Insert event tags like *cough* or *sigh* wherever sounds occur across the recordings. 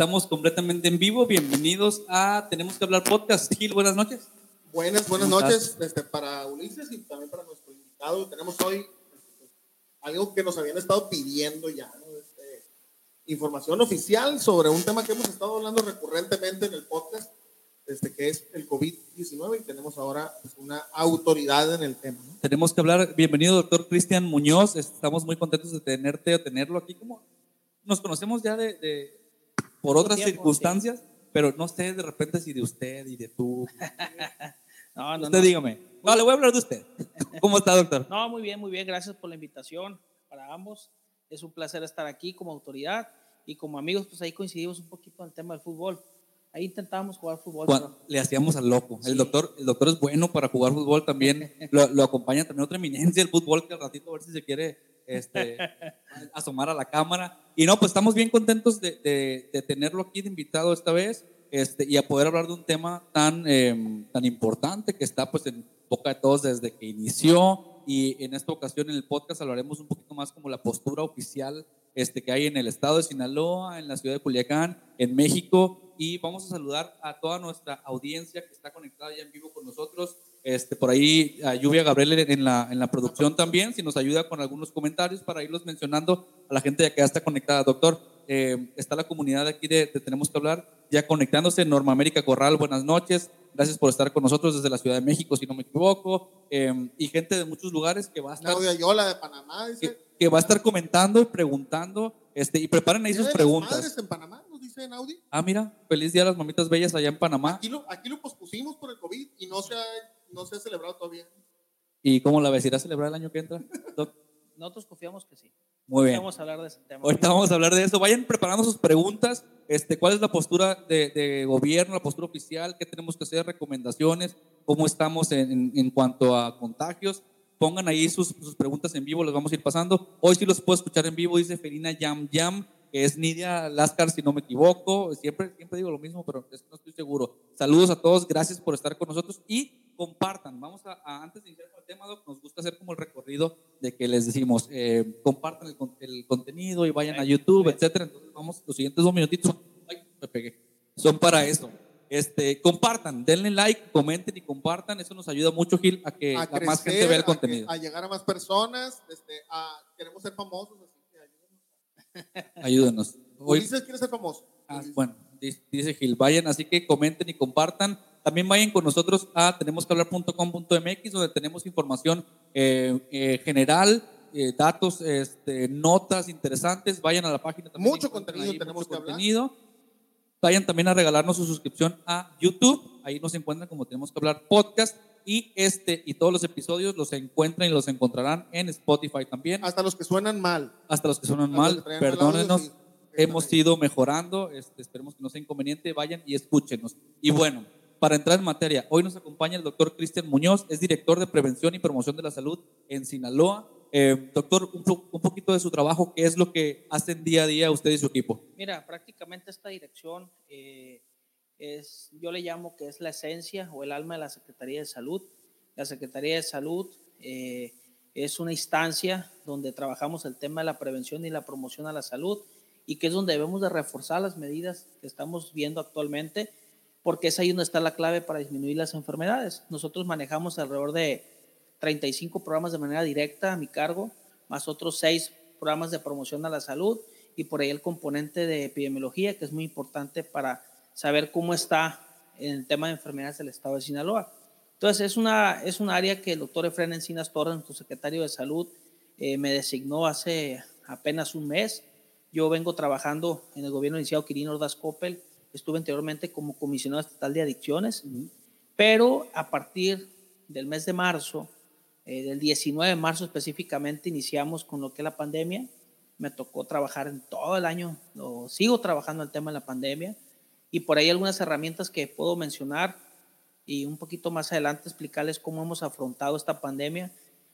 Estamos completamente en vivo. Bienvenidos a Tenemos que hablar podcast. Gil, buenas noches. Buenas, buenas noches este, para Ulises y también para nuestro invitado. Tenemos hoy algo que nos habían estado pidiendo ya, ¿no? Este, información oficial sobre un tema que hemos estado hablando recurrentemente en el podcast, este, que es el COVID-19 y tenemos ahora pues, una autoridad en el tema. ¿no? Tenemos que hablar. Bienvenido, doctor Cristian Muñoz. Estamos muy contentos de tenerte o tenerlo aquí. Como nos conocemos ya de, de por otras tiempo, circunstancias, pero no sé de repente si de usted y de tú. *laughs* No, no, usted no. dígame. No, le voy a hablar de usted. *laughs* ¿Cómo está, doctor? No, muy bien, muy bien. Gracias por la invitación para ambos. Es un placer estar aquí como autoridad y como amigos, pues ahí coincidimos un poquito en el tema del fútbol. Ahí intentábamos jugar fútbol. Juan, pero- le hacíamos al loco. El Sí. doctor, el doctor es bueno para jugar fútbol también. *laughs* Lo, lo acompaña también otra eminencia del fútbol que al ratito a ver si se quiere este, *laughs* asomar a la cámara. Y no, pues estamos bien contentos de, de- de tenerlo aquí de invitado esta vez este, y a poder hablar de un tema tan, eh, tan importante que está pues en boca de todos desde que inició. Y en esta ocasión en el podcast hablaremos un poquito más como la postura oficial este, que hay en el estado de Sinaloa, en la ciudad de Culiacán, en México. Y vamos a saludar a toda nuestra audiencia que está conectada ya en vivo con nosotros. Este, por ahí a Lluvia Gabriel en la, en la producción también, si nos ayuda con algunos comentarios para irlos mencionando a la gente ya que ya está conectada. Doctor, eh, está la comunidad aquí de, de Tenemos que hablar ya conectándose. Norma América Corral, buenas noches. Gracias por estar con nosotros desde la Ciudad de México, si no me equivoco. Eh, y gente de muchos lugares que va a estar Claudia Yola de Panamá dice. que, que va a estar comentando y preguntando, este, y preparen ahí "Día sus preguntas. En Panamá, dice Naudi. Ah, mira, feliz día a las mamitas bellas allá en Panamá. Aquí lo, aquí lo pospusimos por el COVID y no se ha, no se ha celebrado todavía. ¿Y cómo la ves? ¿Irá a celebrar el año que entra? *laughs* Nosotros confiamos que sí. Muy bien. Vamos a hablar de ese tema. Ahorita vamos a hablar de eso. Vayan preparando sus preguntas. Este, ¿Cuál es la postura de, de gobierno, la postura oficial? ¿Qué tenemos que hacer? ¿Recomendaciones? ¿Cómo estamos en, en- en cuanto a contagios? Pongan ahí sus, sus preguntas en vivo, las vamos a ir pasando. Hoy sí los puedo escuchar en vivo, dice Felina Yam Yam, que es Nidia Lascar, si no me equivoco. Siempre, siempre digo lo mismo, pero es- no estoy seguro. Saludos a todos, gracias por estar con nosotros y compartan. Vamos a, a- antes de iniciar con el tema, Doc, nos gusta hacer como el recorrido de que les decimos, eh, compartan el, el contenido y vayan a YouTube, etcétera. Entonces, vamos, los siguientes dos minutitos, son- ay, me pegué, son para eso. Este, compartan, denle like, comenten y compartan. Eso nos ayuda mucho, Gil, a que a crecer, más gente vea el a que- contenido. A, llegar a más personas. Este, a, queremos ser famosos. Que ayúdenos. *laughs* Hoy, Ulises quiere ser famoso. Ah, bueno, dice, Gil, vayan, así que comenten y compartan. También vayan con nosotros a tenemosquehablar.com.mx, donde tenemos información eh, eh, general, eh, datos, este, notas interesantes. Vayan a la página también. Mucho contenido tenemos que hablar. contenido. Vayan también a regalarnos su suscripción a YouTube. Ahí nos encuentran como tenemos que hablar podcast. Y este y todos los episodios los encuentran y los encontrarán en Spotify también. Hasta los que suenan mal. Hasta los que suenan Hasta mal, que perdónenos. Hemos ido mejorando, este, esperemos que no sea inconveniente, vayan y escúchenos. Y bueno, para entrar en materia, hoy nos acompaña el doctor Cristian Muñoz, es director de Prevención y Promoción de la Salud en Sinaloa. Eh, doctor, un, un poquito de su trabajo, ¿qué es lo que hacen día a día usted y su equipo? Mira, prácticamente esta dirección eh, es, yo le llamo que es la esencia o el alma de la Secretaría de Salud. La Secretaría de Salud eh, es una instancia donde trabajamos el tema de la prevención y la promoción a la salud y que es donde debemos de reforzar las medidas que estamos viendo actualmente porque es ahí donde está la clave para disminuir las enfermedades. Nosotros manejamos alrededor de 35 programas de manera directa a mi cargo, más otros 6 programas de promoción a la salud y por ahí el componente de epidemiología, que es muy importante para saber cómo está en el tema de enfermedades del estado de Sinaloa. Entonces, es una, es un área que el doctor Efraín Encinas Torres, nuestro secretario de salud, eh, me designó hace apenas un mes. Yo vengo trabajando en el gobierno iniciado Quirino Ordaz Coppel, estuve anteriormente como comisionado estatal de adicciones, pero a partir del mes de marzo, eh, del 19 de marzo específicamente, iniciamos con lo que es la pandemia. Me tocó trabajar en todo el año, lo, sigo trabajando en el tema de la pandemia y por ahí algunas herramientas que puedo mencionar y un poquito más adelante explicarles cómo hemos afrontado esta pandemia,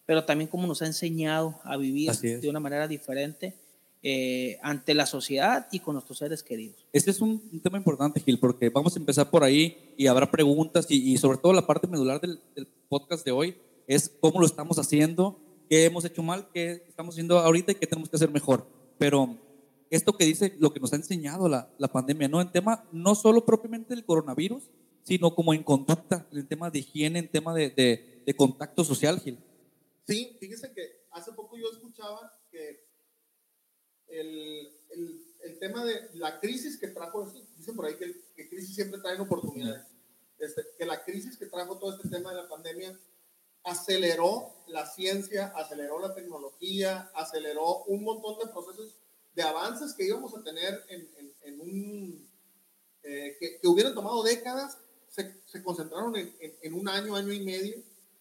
pero también cómo nos ha enseñado a vivir de una manera diferente eh, ante la sociedad y con nuestros seres queridos. Este es un, un tema importante, Gil, porque vamos a empezar por ahí y habrá preguntas y, y sobre todo la parte medular del, del podcast de hoy es cómo lo estamos haciendo, qué hemos hecho mal, qué estamos haciendo ahorita y qué tenemos que hacer mejor. Pero esto que dice, lo que nos ha enseñado la, la pandemia, ¿no? En tema, no solo propiamente del coronavirus, sino como en conducta, en tema de higiene, en tema de, de, de contacto social, Gil. Sí, fíjese que hace poco yo escuchaba que el, el, el tema de la crisis que trajo, dicen por ahí que, que crisis siempre traen oportunidades, este, que la crisis que trajo todo este tema de la pandemia aceleró la ciencia, aceleró la tecnología, aceleró un montón de procesos de avances que íbamos a tener en, un, eh, que, que, hubieran tomado décadas, se, se concentraron en, en, un año, año y medio,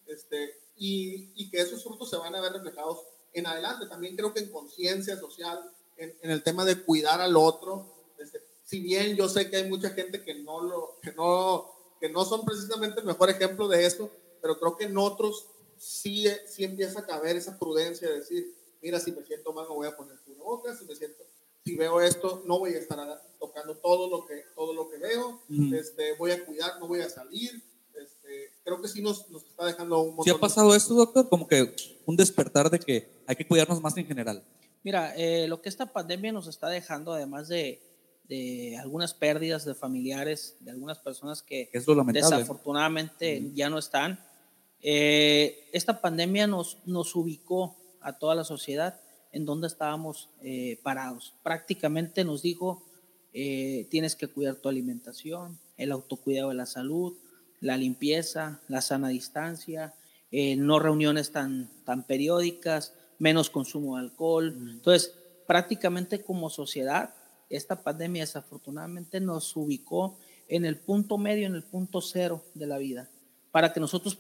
este, y, y, que esos frutos se van a ver reflejados en adelante. También creo que en conciencia social, en, el tema de cuidar al otro, este, si bien yo sé que hay mucha gente que no, lo, que, no, que no son precisamente el mejor ejemplo de esto, pero creo que en otros sí, sí empieza a caber esa prudencia de decir, mira, si me siento mal, no voy a poner boca, si me siento, si veo esto, no voy a estar tocando todo lo que, todo lo que veo, mm. este, voy a cuidar, no voy a salir. Este, creo que sí nos, nos está dejando un montón. ¿Sí ha pasado esto, doctor? Como que un despertar de que hay que cuidarnos más en general. Mira, eh, lo que esta pandemia nos está dejando, además de, de algunas pérdidas de familiares, de algunas personas que es lo desafortunadamente mm. ya no están, eh, esta pandemia nos, nos ubicó a toda la sociedad en donde estábamos eh, parados. Prácticamente nos dijo, eh, tienes que cuidar tu alimentación, el autocuidado de la salud, la limpieza, la sana distancia, eh, no reuniones tan, tan periódicas, menos consumo de alcohol. Mm. Entonces, prácticamente como sociedad, esta pandemia desafortunadamente nos ubicó en el punto medio, en el punto cero de la vida, para que nosotros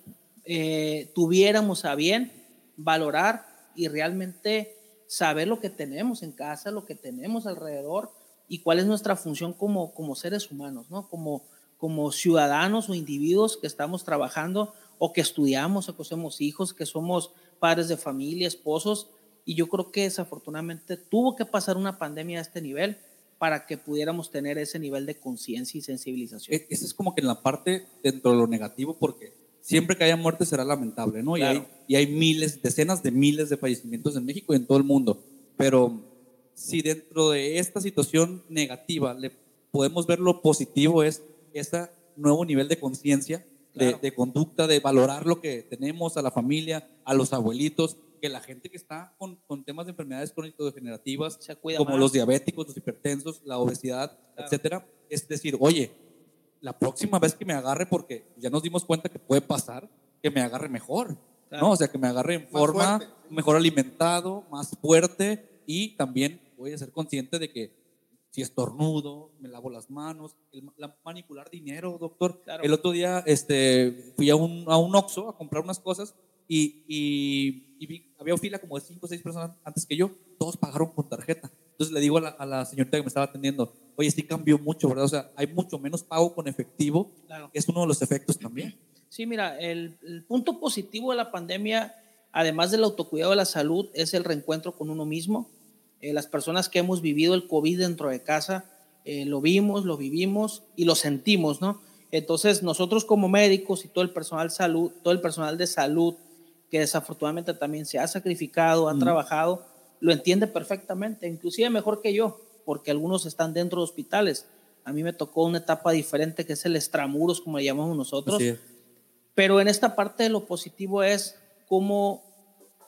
tuviéramos a bien valorar y realmente saber lo que tenemos en casa, lo que tenemos alrededor y cuál es nuestra función como, como seres humanos, ¿no? Como, como ciudadanos o individuos que estamos trabajando o que estudiamos o que somos hijos, que somos padres de familia, esposos. Y yo creo que desafortunadamente tuvo que pasar una pandemia a este nivel para que pudiéramos tener ese nivel de conciencia y sensibilización. E, esa es como que en la parte dentro de lo negativo, porque siempre que haya muerte será lamentable, ¿no? Y, hay, y hay miles, decenas de miles de fallecimientos en México y en todo el mundo. Pero si dentro de esta situación negativa le podemos ver lo positivo es este nuevo nivel de conciencia, de, conducta, de valorar lo que tenemos, a la familia, a los abuelitos, que la gente que está con, con temas de enfermedades crónico-degenerativas, como los diabéticos, los hipertensos, la obesidad, etcétera, es decir, oye, la próxima vez que me agarre, porque ya nos dimos cuenta que puede pasar, que me agarre mejor, ¿no? O sea, que me agarre en forma, mejor alimentado, más fuerte y también voy a ser consciente de que si estornudo, me lavo las manos, manipular dinero, doctor. El otro día este, fui a un, a un Oxxo a comprar unas cosas y, y, y vi, había fila como de cinco o seis personas antes que yo, todos pagaron con tarjeta. Entonces le digo a la, a la, señorita que me estaba atendiendo, oye, sí cambió mucho, ¿verdad? O sea, hay mucho menos pago con efectivo, claro. es uno de los efectos también. Sí, mira, el, el, punto positivo de la pandemia, además del autocuidado de la salud, es el reencuentro con uno mismo. Eh, las personas que hemos vivido el COVID dentro de casa, eh, lo vimos, lo vivimos y lo sentimos, ¿no? Entonces, nosotros como médicos y todo el personal salud, todo el personal de salud que desafortunadamente también se ha sacrificado, ha mm. trabajado, lo entiende perfectamente, inclusive mejor que yo, porque algunos están dentro de hospitales. A mí me tocó una etapa diferente que es el extramuros, como le llamamos nosotros. Pero en esta parte de lo positivo es cómo,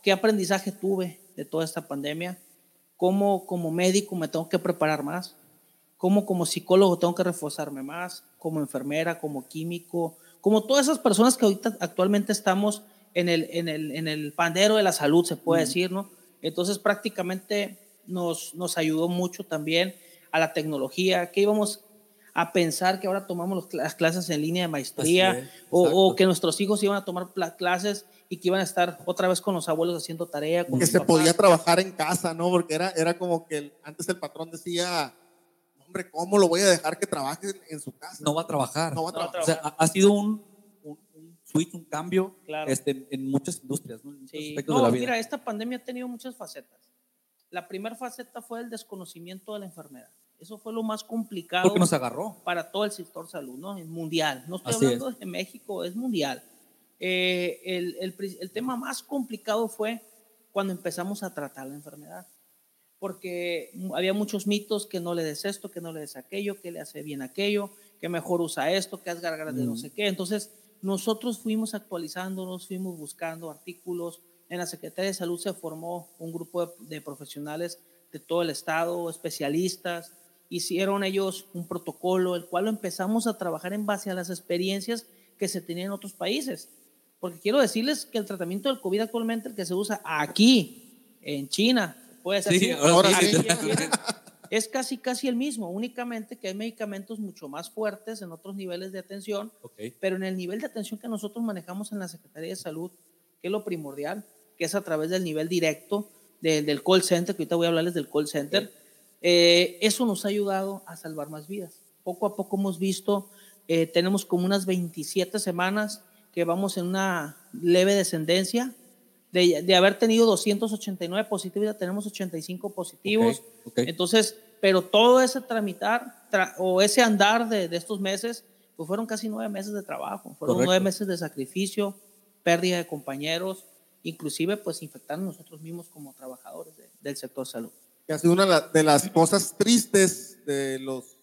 qué aprendizaje tuve de toda esta pandemia, cómo como médico me tengo que preparar más, cómo como psicólogo tengo que reforzarme más, como enfermera, como químico, como todas esas personas que ahorita actualmente estamos en el, en el, en el pandero de la salud, se puede decir, ¿no? Entonces prácticamente nos, nos ayudó mucho también a la tecnología, que íbamos a pensar que ahora tomamos las clases en línea de maestría o, o, que nuestros hijos iban a tomar clases y que iban a estar otra vez con los abuelos haciendo tarea. que se podía trabajar en casa, ¿no? Porque era, era como que antes el patrón decía, hombre, ¿cómo lo voy a dejar que trabaje en su casa? No va a trabajar. No va a trabajar. O sea, ha sido un, switch, un cambio este, en muchas industrias, ¿no? sí. no, mira, esta pandemia ha tenido muchas facetas. La primera faceta fue el desconocimiento de la enfermedad. Eso fue lo más complicado. Porque nos agarró. Para todo el sector salud, ¿no? Es mundial. No estoy hablando de México, es mundial. Eh, el, el, el tema más complicado fue cuando empezamos a tratar la enfermedad. porque había muchos mitos que no le des esto, que no le des aquello, que le hace bien aquello, que mejor usa esto, que haz gargaras de no sé qué. Entonces, nosotros fuimos actualizándonos, fuimos buscando artículos. En la Secretaría de Salud se formó un grupo de, de profesionales de todo el estado, especialistas. Hicieron ellos un protocolo, el cual empezamos a trabajar en base a las experiencias que se tenían en otros países. Porque quiero decirles que el tratamiento del COVID actualmente, el que se usa aquí, en China, puede ser Sí, así, ahora sí. *laughs* es casi casi el mismo, únicamente que hay medicamentos mucho más fuertes en otros niveles de atención, pero en el nivel de atención que nosotros manejamos en la Secretaría de Salud, que es lo primordial, que es a través del nivel directo del, del call center, que ahorita voy a hablarles del call center, eh, eso nos ha ayudado a salvar más vidas. Poco a poco hemos visto, eh, tenemos como unas 27 semanas que vamos en una leve descendencia. De, de haber tenido 289 positivos, ya tenemos 85 positivos. Entonces, pero todo ese tramitar tra- o ese andar de, de estos meses, pues fueron casi nueve meses de trabajo, fueron Correcto. nueve meses de sacrificio, pérdida de compañeros, inclusive pues infectarnos nosotros mismos como trabajadores de- del sector salud. que ha sido una de las cosas tristes, de, los,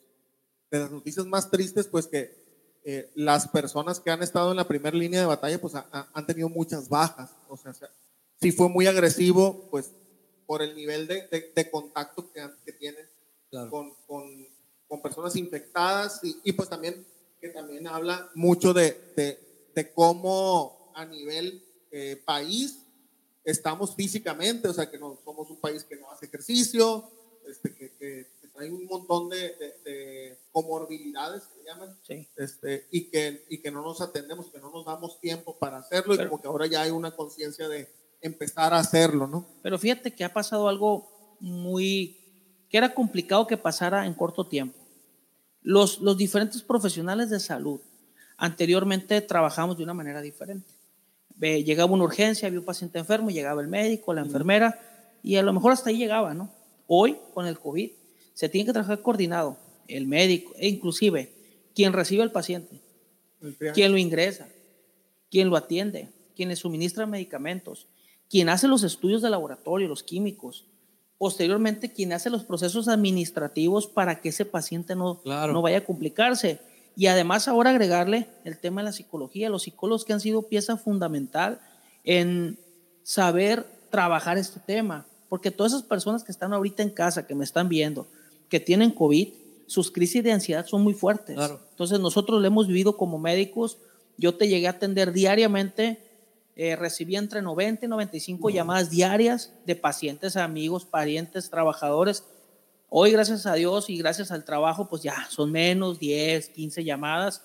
de las noticias más tristes, pues que eh, las personas que han estado en la primera línea de batalla, pues ha- ha- han tenido muchas bajas. O sea, se- sí fue muy agresivo, pues por el nivel de, de- de contacto que, que tienen Claro. con, con- con personas infectadas y, y, pues también que también habla mucho de, de- de cómo a nivel eh, país estamos físicamente, o sea que no somos un país que no hace ejercicio, este, que, que- trae un montón de, de- de comorbilidades que llaman, Sí. este, y, que, y que no nos atendemos, que no nos damos tiempo para hacerlo y Pero- como que ahora ya hay una conciencia de empezar a hacerlo, ¿no? Pero fíjate que ha pasado algo muy, que era complicado que pasara en corto tiempo. Los, los diferentes profesionales de salud anteriormente trabajamos de una manera diferente. Llegaba una urgencia, había un paciente enfermo, llegaba el médico, la enfermera, y a lo mejor hasta ahí llegaba, ¿no? Hoy, con el COVID, se tiene que trabajar coordinado, el médico, e inclusive quien recibe al paciente, quien lo ingresa, quien lo atiende, quien le suministra medicamentos, quien hace los estudios de laboratorio, los químicos, posteriormente quien hace los procesos administrativos para que ese paciente no, Claro. no vaya a complicarse. Y además ahora agregarle el tema de la psicología, los psicólogos que han sido pieza fundamental en saber trabajar este tema, porque todas esas personas que están ahorita en casa, que me están viendo, que tienen COVID, sus crisis de ansiedad son muy fuertes. Claro. Entonces nosotros lo hemos vivido como médicos. Yo te llegué a atender diariamente, eh, recibí entre 90 y 95 llamadas diarias de pacientes, amigos, parientes, trabajadores. Hoy, gracias a Dios y gracias al trabajo, pues ya son menos, 10, 15 llamadas,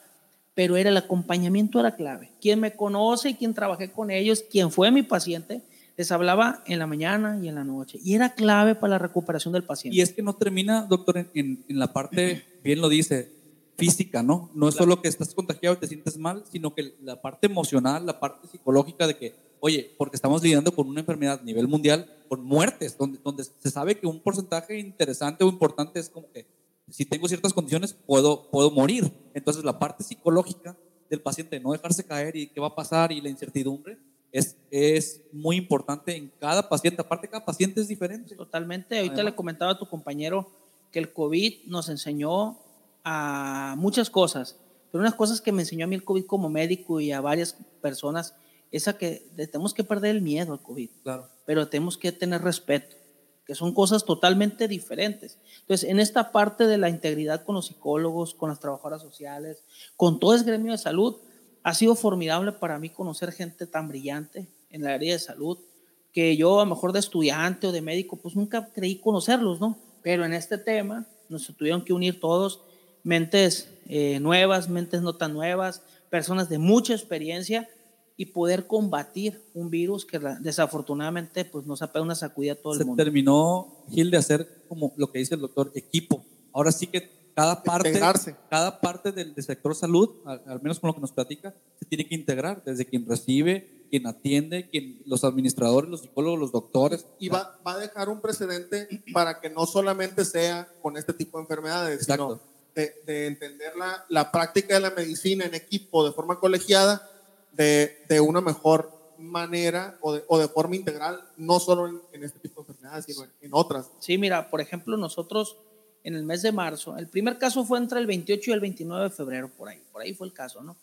pero era el acompañamiento era clave. Quien me conoce y quien trabajé con ellos, quien fue mi paciente, les hablaba en la mañana y en la noche. Y era clave para la recuperación del paciente. Y es que no termina, doctor, en, en- en la parte, bien lo dice, física, ¿no? No es solo que estás contagiado y te sientes mal, sino que la parte emocional, la parte psicológica de que, oye, porque estamos lidiando con una enfermedad a nivel mundial, con muertes, donde, donde se sabe que un porcentaje interesante o importante es como que si tengo ciertas condiciones puedo, puedo morir. Entonces la parte psicológica del paciente, no dejarse caer y qué va a pasar y la incertidumbre, es, es muy importante en cada paciente. Aparte, cada paciente es diferente. Totalmente. Ahorita Además. le comentaba a tu compañero que el COVID nos enseñó a muchas cosas, pero unas cosas que me enseñó a mí el COVID como médico y a varias personas, es a que tenemos que perder el miedo al COVID, Claro. pero tenemos que tener respeto, que son cosas totalmente diferentes. Entonces, en esta parte de la integridad con los psicólogos, con las trabajadoras sociales, con todo el gremio de salud, ha sido formidable para mí conocer gente tan brillante en la área de salud, que yo a lo mejor de estudiante o de médico, pues nunca creí conocerlos, ¿no? Pero en este tema nos tuvieron que unir todos, mentes eh, nuevas, mentes no tan nuevas, personas de mucha experiencia y poder combatir un virus que desafortunadamente pues nos ha pegado una sacudida a todo el se mundo. terminó, Gil, de hacer como lo que dice el doctor, equipo. Ahora sí que cada parte, Integrarse. cada parte del, del sector salud, al, al menos con lo que nos platica, se tiene que integrar, desde quien recibe, quien atiende, quien, los administradores, los psicólogos, los doctores. y va, va a dejar un precedente para que no solamente sea con este tipo de enfermedades, Exacto. sino de, de entender la, la práctica de la medicina en equipo de forma colegiada de, de una mejor manera o de, o de forma integral, no solo en, en, este tipo de enfermedades, sino en, en, otras. Sí, mira, por ejemplo, nosotros en el mes de marzo, el primer caso fue entre el 28 y el 29 de febrero, por ahí, por ahí fue el caso, ¿no?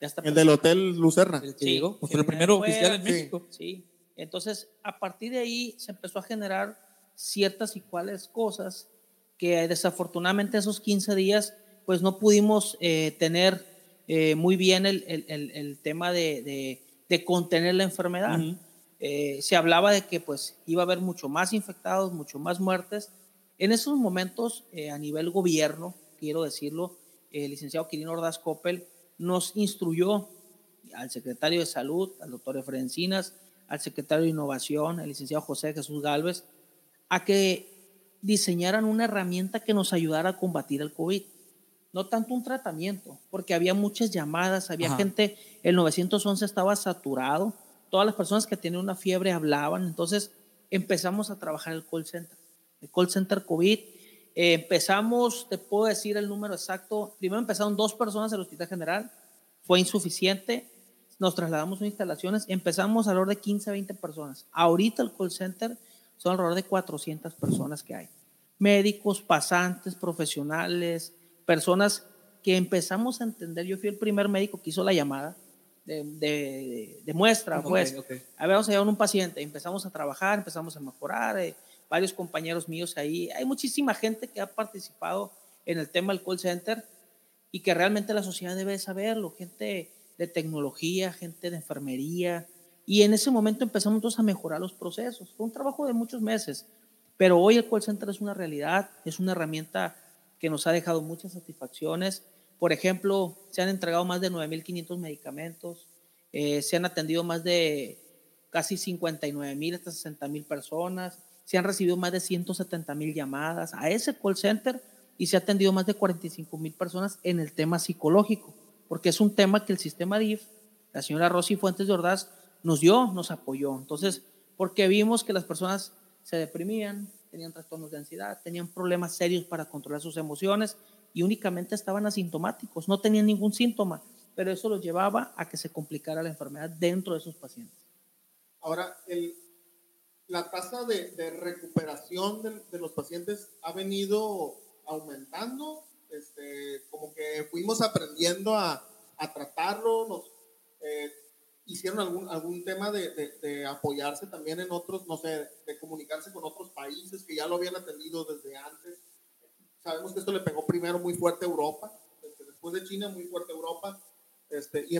Ya está el del Hotel Lucerna. El que sí, llegó, pues fue el primero fue, oficial en México. Sí, entonces a partir de ahí se empezó a generar ciertas y cuales cosas que desafortunadamente esos 15 días pues no pudimos eh, tener eh, muy bien el, el, el tema de, de, de, contener la enfermedad. Uh -huh. eh, se hablaba de que pues iba a haber mucho más infectados, mucho más muertes. En esos momentos, eh, a nivel gobierno, quiero decirlo, el licenciado Quirino Ordaz Coppel nos instruyó al secretario de Salud, al doctor Efraín Encinas, al secretario de Innovación, el licenciado José Jesús Galvez, a que diseñaran una herramienta que nos ayudara a combatir el COVID. No tanto un tratamiento, porque había muchas llamadas, había Ajá. gente, el 911 estaba saturado, todas las personas que tenían una fiebre hablaban, entonces empezamos a trabajar el call center, el call center COVID. Eh, empezamos, te puedo decir el número exacto, primero empezaron dos personas en el Hospital General, fue insuficiente, nos trasladamos a instalaciones, empezamos alrededor de 15 a 20 personas. Ahorita el call center son alrededor de 400 personas que hay. Médicos, pasantes, profesionales, personas que empezamos a entender. Yo fui el primer médico que hizo la llamada de, de, de muestra, okay, pues. Okay. A ver, vamos a llevar un paciente. Empezamos a trabajar, empezamos a mejorar. Eh, varios compañeros míos ahí. Hay muchísima gente que ha participado en el tema del call center y que realmente la sociedad debe saberlo. Gente de tecnología, gente de enfermería, y en ese momento empezamos todos a mejorar los procesos. Fue un trabajo de muchos meses, pero hoy el call center es una realidad, es una herramienta que nos ha dejado muchas satisfacciones. Por ejemplo, se han entregado más de 9.500 medicamentos, eh, se han atendido más de casi 59.000 hasta 60.000 personas, se han recibido más de 170.000 llamadas a ese call center y se ha atendido más de 45.000 personas en el tema psicológico, porque es un tema que el sistema DIF, la señora Rosy Fuentes de Ordaz, nos dio, nos apoyó. Entonces, porque vimos que las personas se deprimían, tenían trastornos de ansiedad, tenían problemas serios para controlar sus emociones y únicamente estaban asintomáticos, no tenían ningún síntoma, pero eso los llevaba a que se complicara la enfermedad dentro de esos pacientes. Ahora, el, la tasa de, de recuperación de, de, los pacientes ha venido aumentando, este, como que fuimos aprendiendo a, a tratarlo, nos, eh, hicieron algún, algún tema de, de, apoyarse también en otros, no sé, de comunicarse con otros países que ya lo habían atendido desde antes. Sabemos que esto le pegó primero muy fuerte a Europa, este, después de China muy fuerte a Europa. Este, y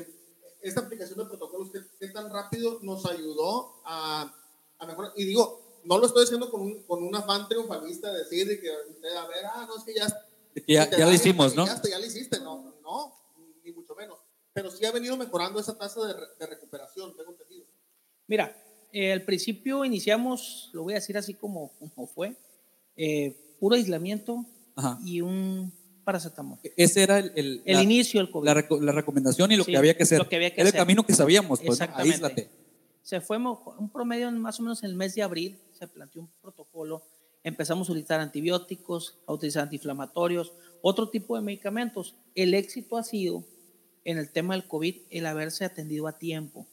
esta aplicación de protocolos, ¿qué, qué tan rápido nos ayudó a, a, mejorar? Y digo, no lo estoy haciendo con un, con un afán triunfalista de decir de que, a ver, ah, no, es que ya... Ya, ya lo hicimos, ¿no? Ya, ya lo hiciste, no, no, ni mucho menos pero sí ha venido mejorando esa tasa de, de recuperación, tengo entendido. Mira, eh, al principio iniciamos, lo voy a decir así como, como fue, eh, puro aislamiento Ajá. y un paracetamol. Ese era el, el, el la, inicio del COVID. La, la, recomendación y lo sí, que había que hacer. Lo que había que era hacer. el camino que sabíamos, pues, Exactamente. aíslate. Se fue un promedio más o menos en el mes de abril, se planteó un protocolo, empezamos a utilizar antibióticos, a utilizar antiinflamatorios, otro tipo de medicamentos. El éxito ha sido en el tema del COVID el haberse atendido a tiempo.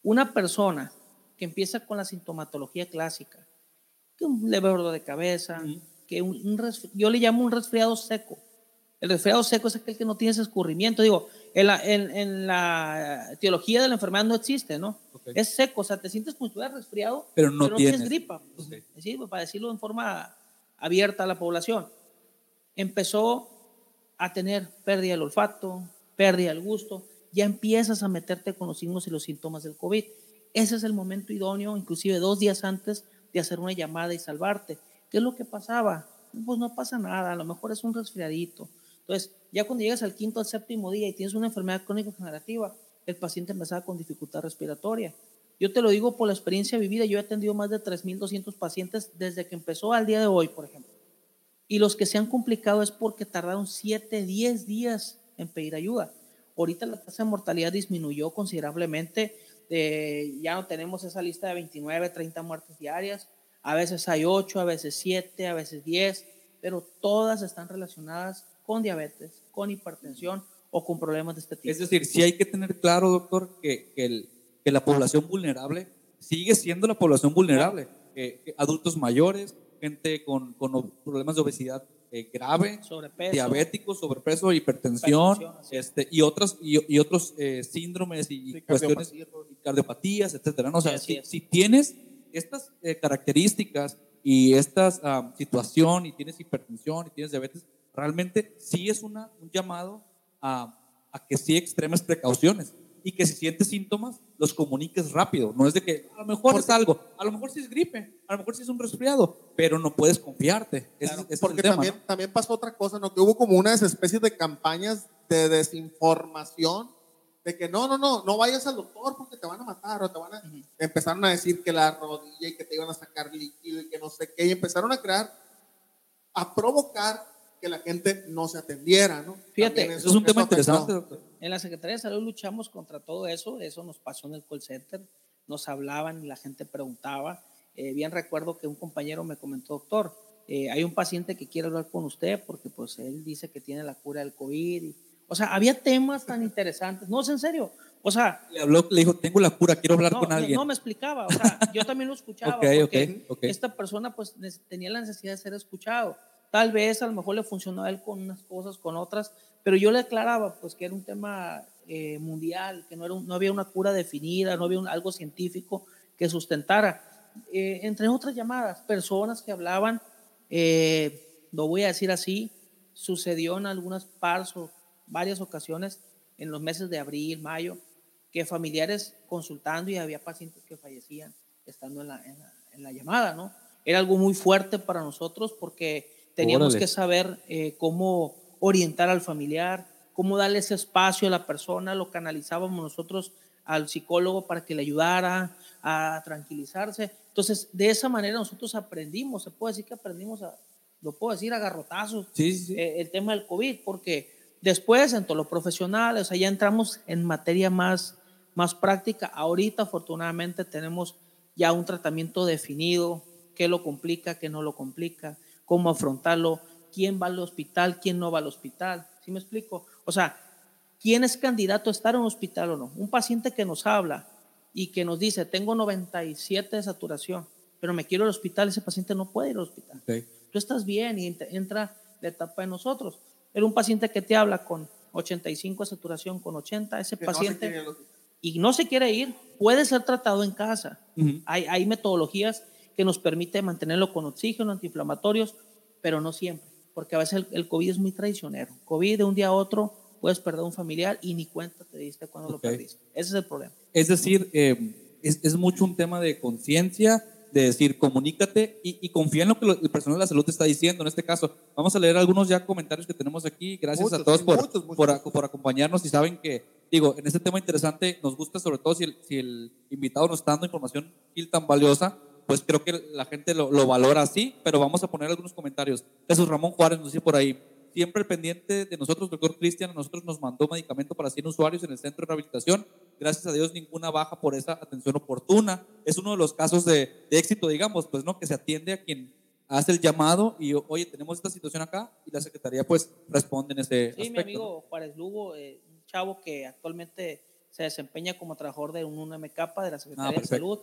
Una persona que empieza con la sintomatología clásica, que un leve dolor de cabeza, uh -huh. que un, un yo le llamo un resfriado seco. El resfriado seco es aquel que no tiene ese escurrimiento. Digo, en la, en, en la teología de la enfermedad no existe, ¿no? Okay. Es seco, o sea, te sientes como si estuvieras resfriado, pero no, pero no tienes. gripa. Okay. ¿sí? Para decirlo en forma abierta a la población. Empezó a tener pérdida del olfato, pérdida del gusto, ya empiezas a meterte con los signos y los síntomas del COVID. Ese es el momento idóneo, inclusive dos días antes de hacer una llamada y salvarte. ¿Qué es lo que pasaba? Pues no pasa nada, a lo mejor es un resfriadito. Entonces, ya cuando llegas al quinto o séptimo día y tienes una enfermedad crónica generativa, el paciente empezaba con dificultad respiratoria. Yo te lo digo por la experiencia vivida, yo he atendido más de 3.200 pacientes desde que empezó al día de hoy, por ejemplo. Y los que se han complicado es porque tardaron 7, 10 días en pedir ayuda. Ahorita la tasa de mortalidad disminuyó considerablemente, eh, ya no tenemos esa lista de 29, 30 muertes diarias, a veces hay 8, a veces 7, a veces 10, pero todas están relacionadas con diabetes, con hipertensión o con problemas de este tipo. Es decir, sí hay que tener claro, doctor, que, que el, que la población vulnerable sigue siendo la población vulnerable. adultos mayores, gente con, con problemas de obesidad eh, grave, sobrepeso. diabéticos, sobrepeso, hipertensión, este, y, otros, y, otros eh, síndromes y cuestiones, cardiopatías, etcétera. ¿no? O sea, si, si, tienes estas eh, características y esta ah, situación y tienes hipertensión y tienes diabetes, realmente sí es una, un llamado a, a que sí extremes precauciones y que si sientes síntomas, los comuniques rápido. No es de que a lo mejor es algo, a lo mejor sí es gripe, a lo mejor sí es un resfriado, pero no puedes confiarte. porque también, también pasó otra cosa, ¿no? que hubo como unas especies de campañas de desinformación, de que no, no, no, no vayas al doctor porque te van a matar o te van a... Empezaron a decir que la rodilla y que te iban a sacar líquido y que no sé qué, y empezaron a crear, a provocar que la gente no se atendiera, ¿no? Fíjate, eso, es un tema interesante, doctor. En la Secretaría de Salud luchamos contra todo eso, eso nos pasó en el call center, nos hablaban y la gente preguntaba. Eh, bien recuerdo que un compañero me comentó, doctor, eh, hay un paciente que quiere hablar con usted porque pues él dice que tiene la cura del COVID. o sea, había temas tan interesantes, no, es en serio. O sea, le habló, le dijo, tengo la cura, quiero hablar con alguien. No me explicaba, o sea, yo también lo *laughs* escuchaba porque esta persona pues tenía la necesidad de ser escuchado. Tal vez a lo mejor le funcionó a él con unas cosas, con otras, pero yo le aclaraba pues que era un tema eh, mundial, que no, era no había una cura definida, no había algo científico que sustentara. Eh, entre otras llamadas, personas que hablaban, eh, lo voy a decir así, sucedió en algunas pares o varias ocasiones en los meses de abril, mayo, que familiares consultando y había pacientes que fallecían estando en la, en la llamada, ¿no? Era algo muy fuerte para nosotros porque Teníamos que saber eh, cómo orientar al familiar, cómo darle ese espacio a la persona, lo canalizábamos nosotros al psicólogo para que le ayudara a tranquilizarse. Entonces, de esa manera nosotros aprendimos, se puede decir que aprendimos, a, lo puedo decir, a garrotazos, eh, el tema del COVID, porque después en todo lo profesional, o sea, ya entramos en materia más, más práctica. Ahorita, afortunadamente, tenemos ya un tratamiento definido, qué lo complica, qué no lo complica cómo afrontarlo, quién va al hospital, quién no va al hospital. ¿Sí me explico? O sea, ¿quién es candidato a estar en un hospital o no? Un paciente que nos habla y que nos dice, tengo 97 de saturación, pero me quiero al hospital, ese paciente no puede ir al hospital. Tú estás bien y entra la etapa de nosotros. Era un paciente que te habla con 85 de saturación, con 80, ese paciente... y no se quiere ir, puede ser tratado en casa. hay, hay metodologías que nos permite mantenerlo con oxígeno, antiinflamatorios, pero no siempre, porque a veces el, COVID es muy traicionero. COVID de un día a otro puedes perder un familiar y ni cuenta te diste cuando lo perdiste. Ese es el problema. Es decir, eh, es, mucho un tema de conciencia, de decir, comunícate y, confía en lo que el personal de la salud te está diciendo. En este caso, vamos a leer algunos ya comentarios que tenemos aquí. Gracias a todos por, por, por, acompañarnos y saben que, digo, en este tema interesante nos gusta sobre todo si el, si el invitado nos está dando información tan valiosa pues creo que la gente lo, valora así, pero vamos a poner algunos comentarios. Jesús Ramón Juárez nos dice por ahí, siempre pendiente de nosotros, doctor Cristian, nosotros nos mandó medicamento para 100 usuarios en el centro de rehabilitación. Gracias a Dios, ninguna baja por esa atención oportuna. Es uno de los casos de, éxito, digamos, pues no, que se atiende a quien hace el llamado y, oye, tenemos esta situación acá y la Secretaría pues responde en ese Sí, mi amigo Juárez Lugo, eh, un chavo que actualmente se desempeña como trabajador de un UMK de la Secretaría ah, de Salud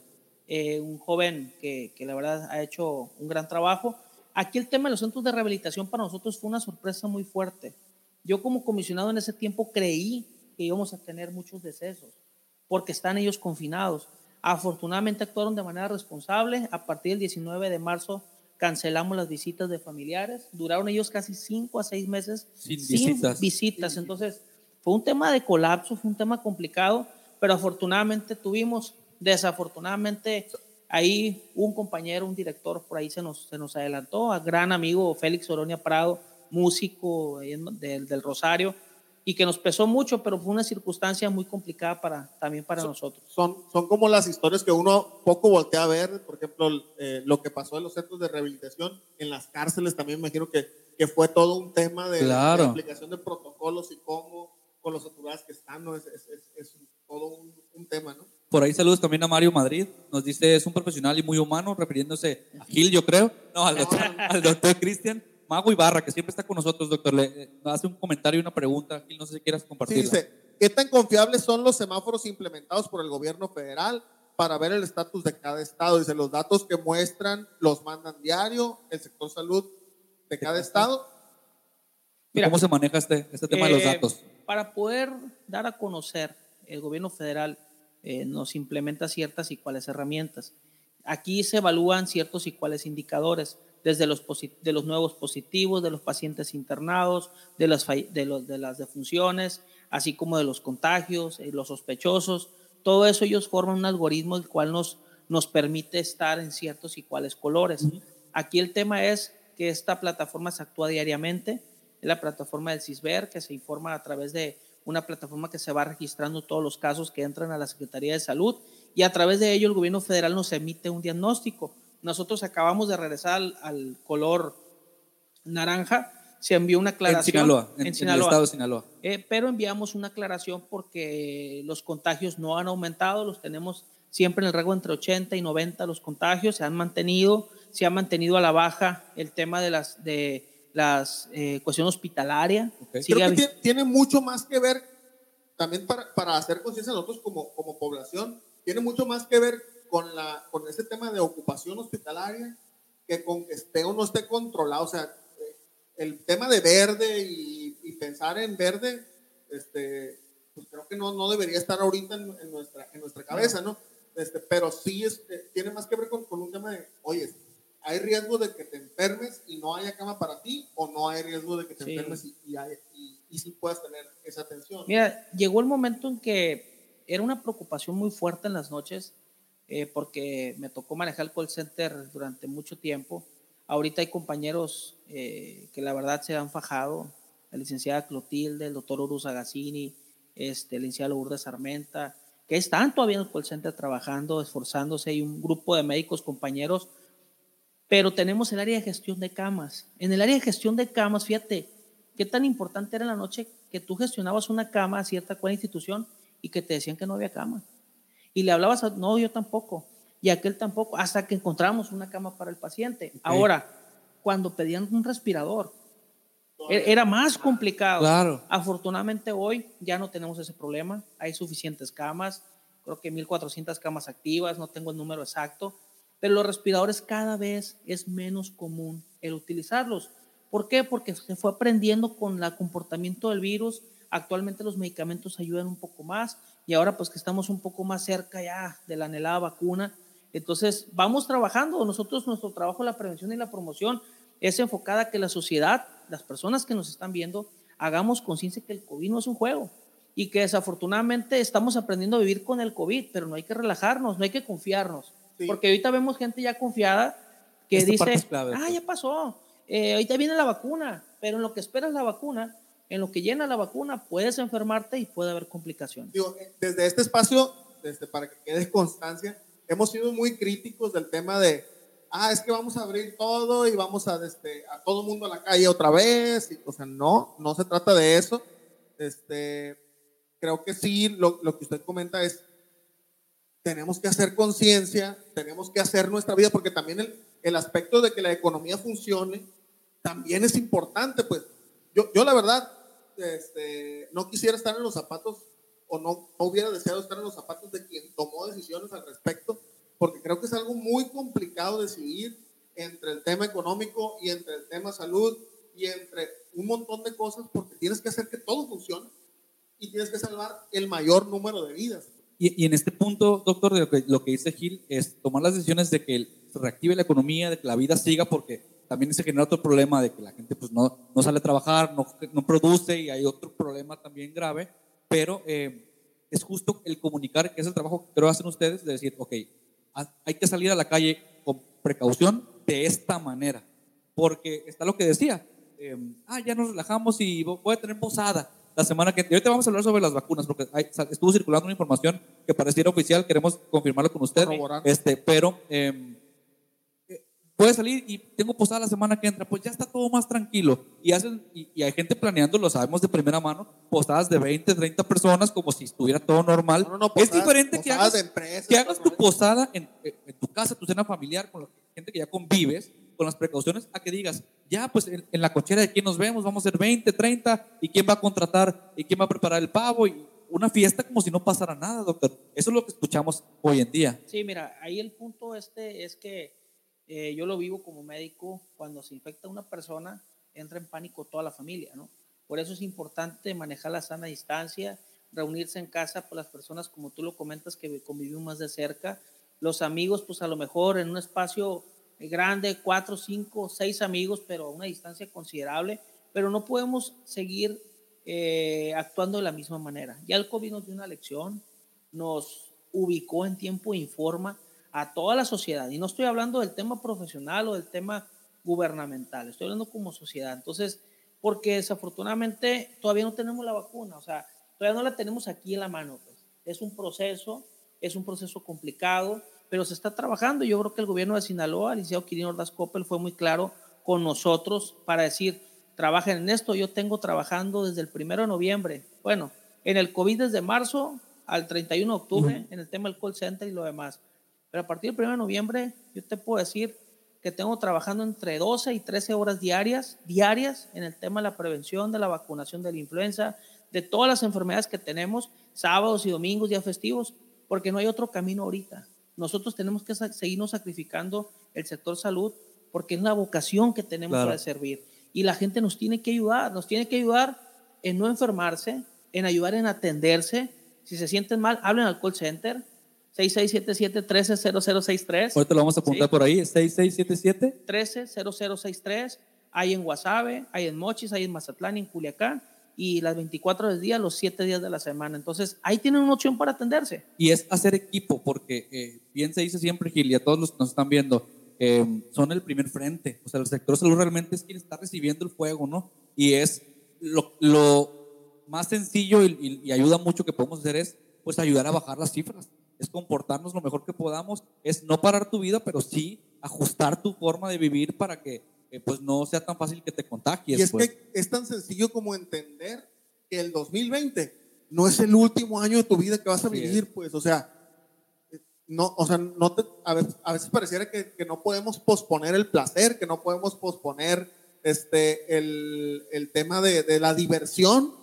eh, un joven que, que, la verdad ha hecho un gran trabajo. Aquí el tema de los centros de rehabilitación para nosotros fue una sorpresa muy fuerte. Yo como comisionado en ese tiempo creí que íbamos a tener muchos decesos porque están ellos confinados. Afortunadamente actuaron de manera responsable. A partir del 19 de marzo cancelamos las visitas de familiares. Duraron ellos casi cinco a seis meses sin, visitas. visitas. Entonces, fue un tema de colapso, fue un tema complicado, pero afortunadamente tuvimos Desafortunadamente, ahí un compañero, un director por ahí se nos, se nos adelantó, a gran amigo Félix Oronia Prado, músico del, del Rosario, y que nos pesó mucho, pero fue una circunstancia muy complicada para, también para nosotros. Son, son como las historias que uno poco voltea a ver, por ejemplo, eh, lo que pasó en los centros de rehabilitación, en las cárceles también me imagino que, que fue todo un tema de, aplicación de protocolos y cómo con los saturados que están, ¿no? es, es, es, todo un, un tema, ¿no? Por ahí saludos también a Mario Madrid. Nos dice, es un profesional y muy humano, refiriéndose a Gil, yo creo. No, al doctor, *laughs* Cristian. Mago Ibarra, que siempre está con nosotros, doctor. Le hace un comentario y una pregunta. Gil, no sé si quieras compartirla. Sí, dice, ¿qué tan confiables son los semáforos implementados por el gobierno federal para ver el estatus de cada estado? Dice, los datos que muestran los mandan diario el sector salud de cada estado. ¿Cómo se maneja este, este tema de los eh, datos? Para poder dar a conocer, el gobierno federal eh, nos implementa ciertas y cuáles herramientas. Aquí se evalúan ciertos y cuáles indicadores, desde los, de los nuevos positivos, de los pacientes internados, de las, de, los, de las defunciones, así como de los contagios, eh, los sospechosos. Todo eso ellos forman un algoritmo el cual nos, nos permite estar en ciertos y cuáles colores. Aquí el tema es que esta plataforma se actúa diariamente, es la plataforma del CISBER, que se informa a través de una plataforma que se va registrando todos los casos que entran a la Secretaría de Salud y a través de ello el gobierno federal nos emite un diagnóstico. Nosotros acabamos de regresar al, color naranja, se envió una aclaración. En Sinaloa, en, el estado de Sinaloa. Eh, pero enviamos una aclaración porque los contagios no han aumentado, los tenemos siempre en el rango entre 80 y 90 los contagios, se han mantenido, se ha mantenido a la baja el tema de las, de las eh, cuestión hospitalaria. Creo que tiene, mucho más que ver, también para, para hacer conciencia nosotros como, como población, tiene mucho más que ver con, la, con ese tema de ocupación hospitalaria que con que esté o no esté controlado. O sea, el tema de verde y, pensar en verde, este, pues creo que no, no debería estar ahorita en, nuestra, en nuestra cabeza, ¿no? Este, pero sí este, tiene más que ver con, con un tema de, oye, hay riesgo de que te enfermes y no haya cama para ti, o no hay riesgo de que te enfermes y, y, y, sí puedas tener esa atención. Mira, llegó el momento en que era una preocupación muy fuerte en las noches, eh, porque me tocó manejar el call center durante mucho tiempo. Ahorita hay compañeros eh, que la verdad se han fajado, la licenciada Clotilde, el doctor Urus Agassini, este, el licenciado Lourdes Armenta, que están todavía en el call center trabajando, esforzándose, hay un grupo de médicos compañeros pero tenemos el área de gestión de camas. En el área de gestión de camas, fíjate, qué tan importante era en la noche que tú gestionabas una cama a cierta cual institución y que te decían que no había cama. Y le hablabas, a, no, yo tampoco, y aquel tampoco, hasta que encontramos una cama para el paciente. Ahora, cuando pedían un respirador, e-, era más complicado. Claro. Afortunadamente hoy ya no tenemos ese problema, hay suficientes camas, creo que 1.400 camas activas, no tengo el número exacto, pero los respiradores cada vez es menos común el utilizarlos. ¿Por qué? Porque se fue aprendiendo con el comportamiento del virus. Actualmente los medicamentos ayudan un poco más y ahora pues que estamos un poco más cerca ya de la anhelada vacuna. Entonces vamos trabajando. Nosotros nuestro trabajo, la prevención y la promoción es enfocada a que la sociedad, las personas que nos están viendo, hagamos conciencia que el COVID no es un juego y que desafortunadamente estamos aprendiendo a vivir con el COVID, pero no hay que relajarnos, no hay que confiarnos. Porque ahorita vemos gente ya confiada que dice, ah, ya pasó, eh, ahorita viene la vacuna, pero en lo que esperas la vacuna, en lo que llena la vacuna, puedes enfermarte y puede haber complicaciones. Digo, eh, desde este espacio, desde, para que quede constancia, hemos sido muy críticos del tema de, ah, es que vamos a abrir todo y vamos a, este, a todo mundo a la calle otra vez. Y, o sea, no, no se trata de eso. Este, creo que sí, lo, lo que usted comenta es, tenemos que hacer conciencia, tenemos que hacer nuestra vida, porque también el, el, aspecto de que la economía funcione también es importante. Pues yo, yo la verdad, este, no quisiera estar en los zapatos o no, no hubiera deseado estar en los zapatos de quien tomó decisiones al respecto, porque creo que es algo muy complicado decidir entre el tema económico y entre el tema salud y entre un montón de cosas, porque tienes que hacer que todo funcione y tienes que salvar el mayor número de vidas. Y, en este punto, doctor, de lo que, lo que dice Gil es tomar las decisiones de que se reactive la economía, de que la vida siga, porque también se genera otro problema de que la gente pues, no, no sale a trabajar, no, no produce y hay otro problema también grave, pero eh, es justo el comunicar, que es el trabajo que creo hacen ustedes, de decir, ok, hay que salir a la calle con precaución de esta manera, porque está lo que decía, eh, ah, ya nos relajamos y voy a tener posada la semana que ahorita vamos a hablar sobre las vacunas porque estuvo circulando una información que pareciera oficial, queremos confirmarlo con usted. Este, pero eh, puede salir y tengo posada la semana que entra, pues ya está todo más tranquilo. Y, hacen, y, hay gente planeando, lo sabemos de primera mano, posadas de 20, 30 personas como si estuviera todo normal. es diferente que hagas, que hagas tu posada en, en, tu casa, tu cena familiar, con la gente que ya convives con las precauciones a que digas, ya, pues en, la cochera de quién nos vemos, vamos a ser 20, 30, y quién va a contratar, y quién va a preparar el pavo, y una fiesta como si no pasara nada, doctor. Eso es lo que escuchamos hoy en día. Sí, mira, ahí el punto este es que eh, yo lo vivo como médico, cuando se infecta una persona, entra en pánico toda la familia, ¿no? Por eso es importante manejar la sana distancia, reunirse en casa por las personas, como tú lo comentas, que convivimos más de cerca. Los amigos, pues a lo mejor en un espacio grande, cuatro, cinco, seis amigos, pero a una distancia considerable, pero no podemos seguir eh, actuando de la misma manera. Ya el COVID nos dio una lección, nos ubicó en tiempo e informa a toda la sociedad. Y no estoy hablando del tema profesional o del tema gubernamental, estoy hablando como sociedad. Entonces, porque desafortunadamente todavía no tenemos la vacuna, o sea, todavía no la tenemos aquí en la mano. Pues. Es un proceso, es un proceso complicado, pero se está trabajando. Yo creo que el gobierno de Sinaloa, el licenciado Quirino Ordaz Coppel, fue muy claro con nosotros para decir, trabajen en esto. Yo tengo trabajando desde el primero de noviembre. Bueno, en el COVID desde marzo al 31 de octubre, en el tema del call center y lo demás. Pero a partir del 1 de noviembre, yo te puedo decir que tengo trabajando entre 12 y 13 horas diarias, diarias, en el tema de la prevención, de la vacunación de la influenza, de todas las enfermedades que tenemos, sábados y domingos, días festivos, porque no hay otro camino ahorita. Nosotros tenemos que seguirnos sacrificando el sector salud porque es una vocación que tenemos para servir y la gente nos tiene que ayudar, nos tiene que ayudar en no enfermarse, en ayudar en atenderse. Si se sienten mal, hablen al call center. 6677-130063. Ahorita lo vamos a apuntar por ahí, 6677. 130063. Hay en Guasave, hay en Mochis, hay en Mazatlán, en Culiacán y las 24 del día, los 7 días de la semana. Entonces, ahí tienen una opción para atenderse. Y es hacer equipo, porque eh, bien se dice siempre, Gil, y a todos los que nos están viendo, Em, son el primer frente. O sea, el sector salud realmente es quien está recibiendo el fuego, ¿no? Y es lo, lo más sencillo y, y, ayuda mucho que podemos hacer es, pues, ayudar a bajar las cifras. Es comportarnos lo mejor que podamos. Es no parar tu vida, pero sí ajustar tu forma de vivir para que, eh, pues, no sea tan fácil que te contagies. Y es pues. que es tan sencillo como entender que el 2020 no es el último año de tu vida que vas a vivir, pues, o sea, no, o sea, no a, veces, pareciera que, que, no podemos posponer el placer, que no podemos posponer este, el, el tema de, de, la diversión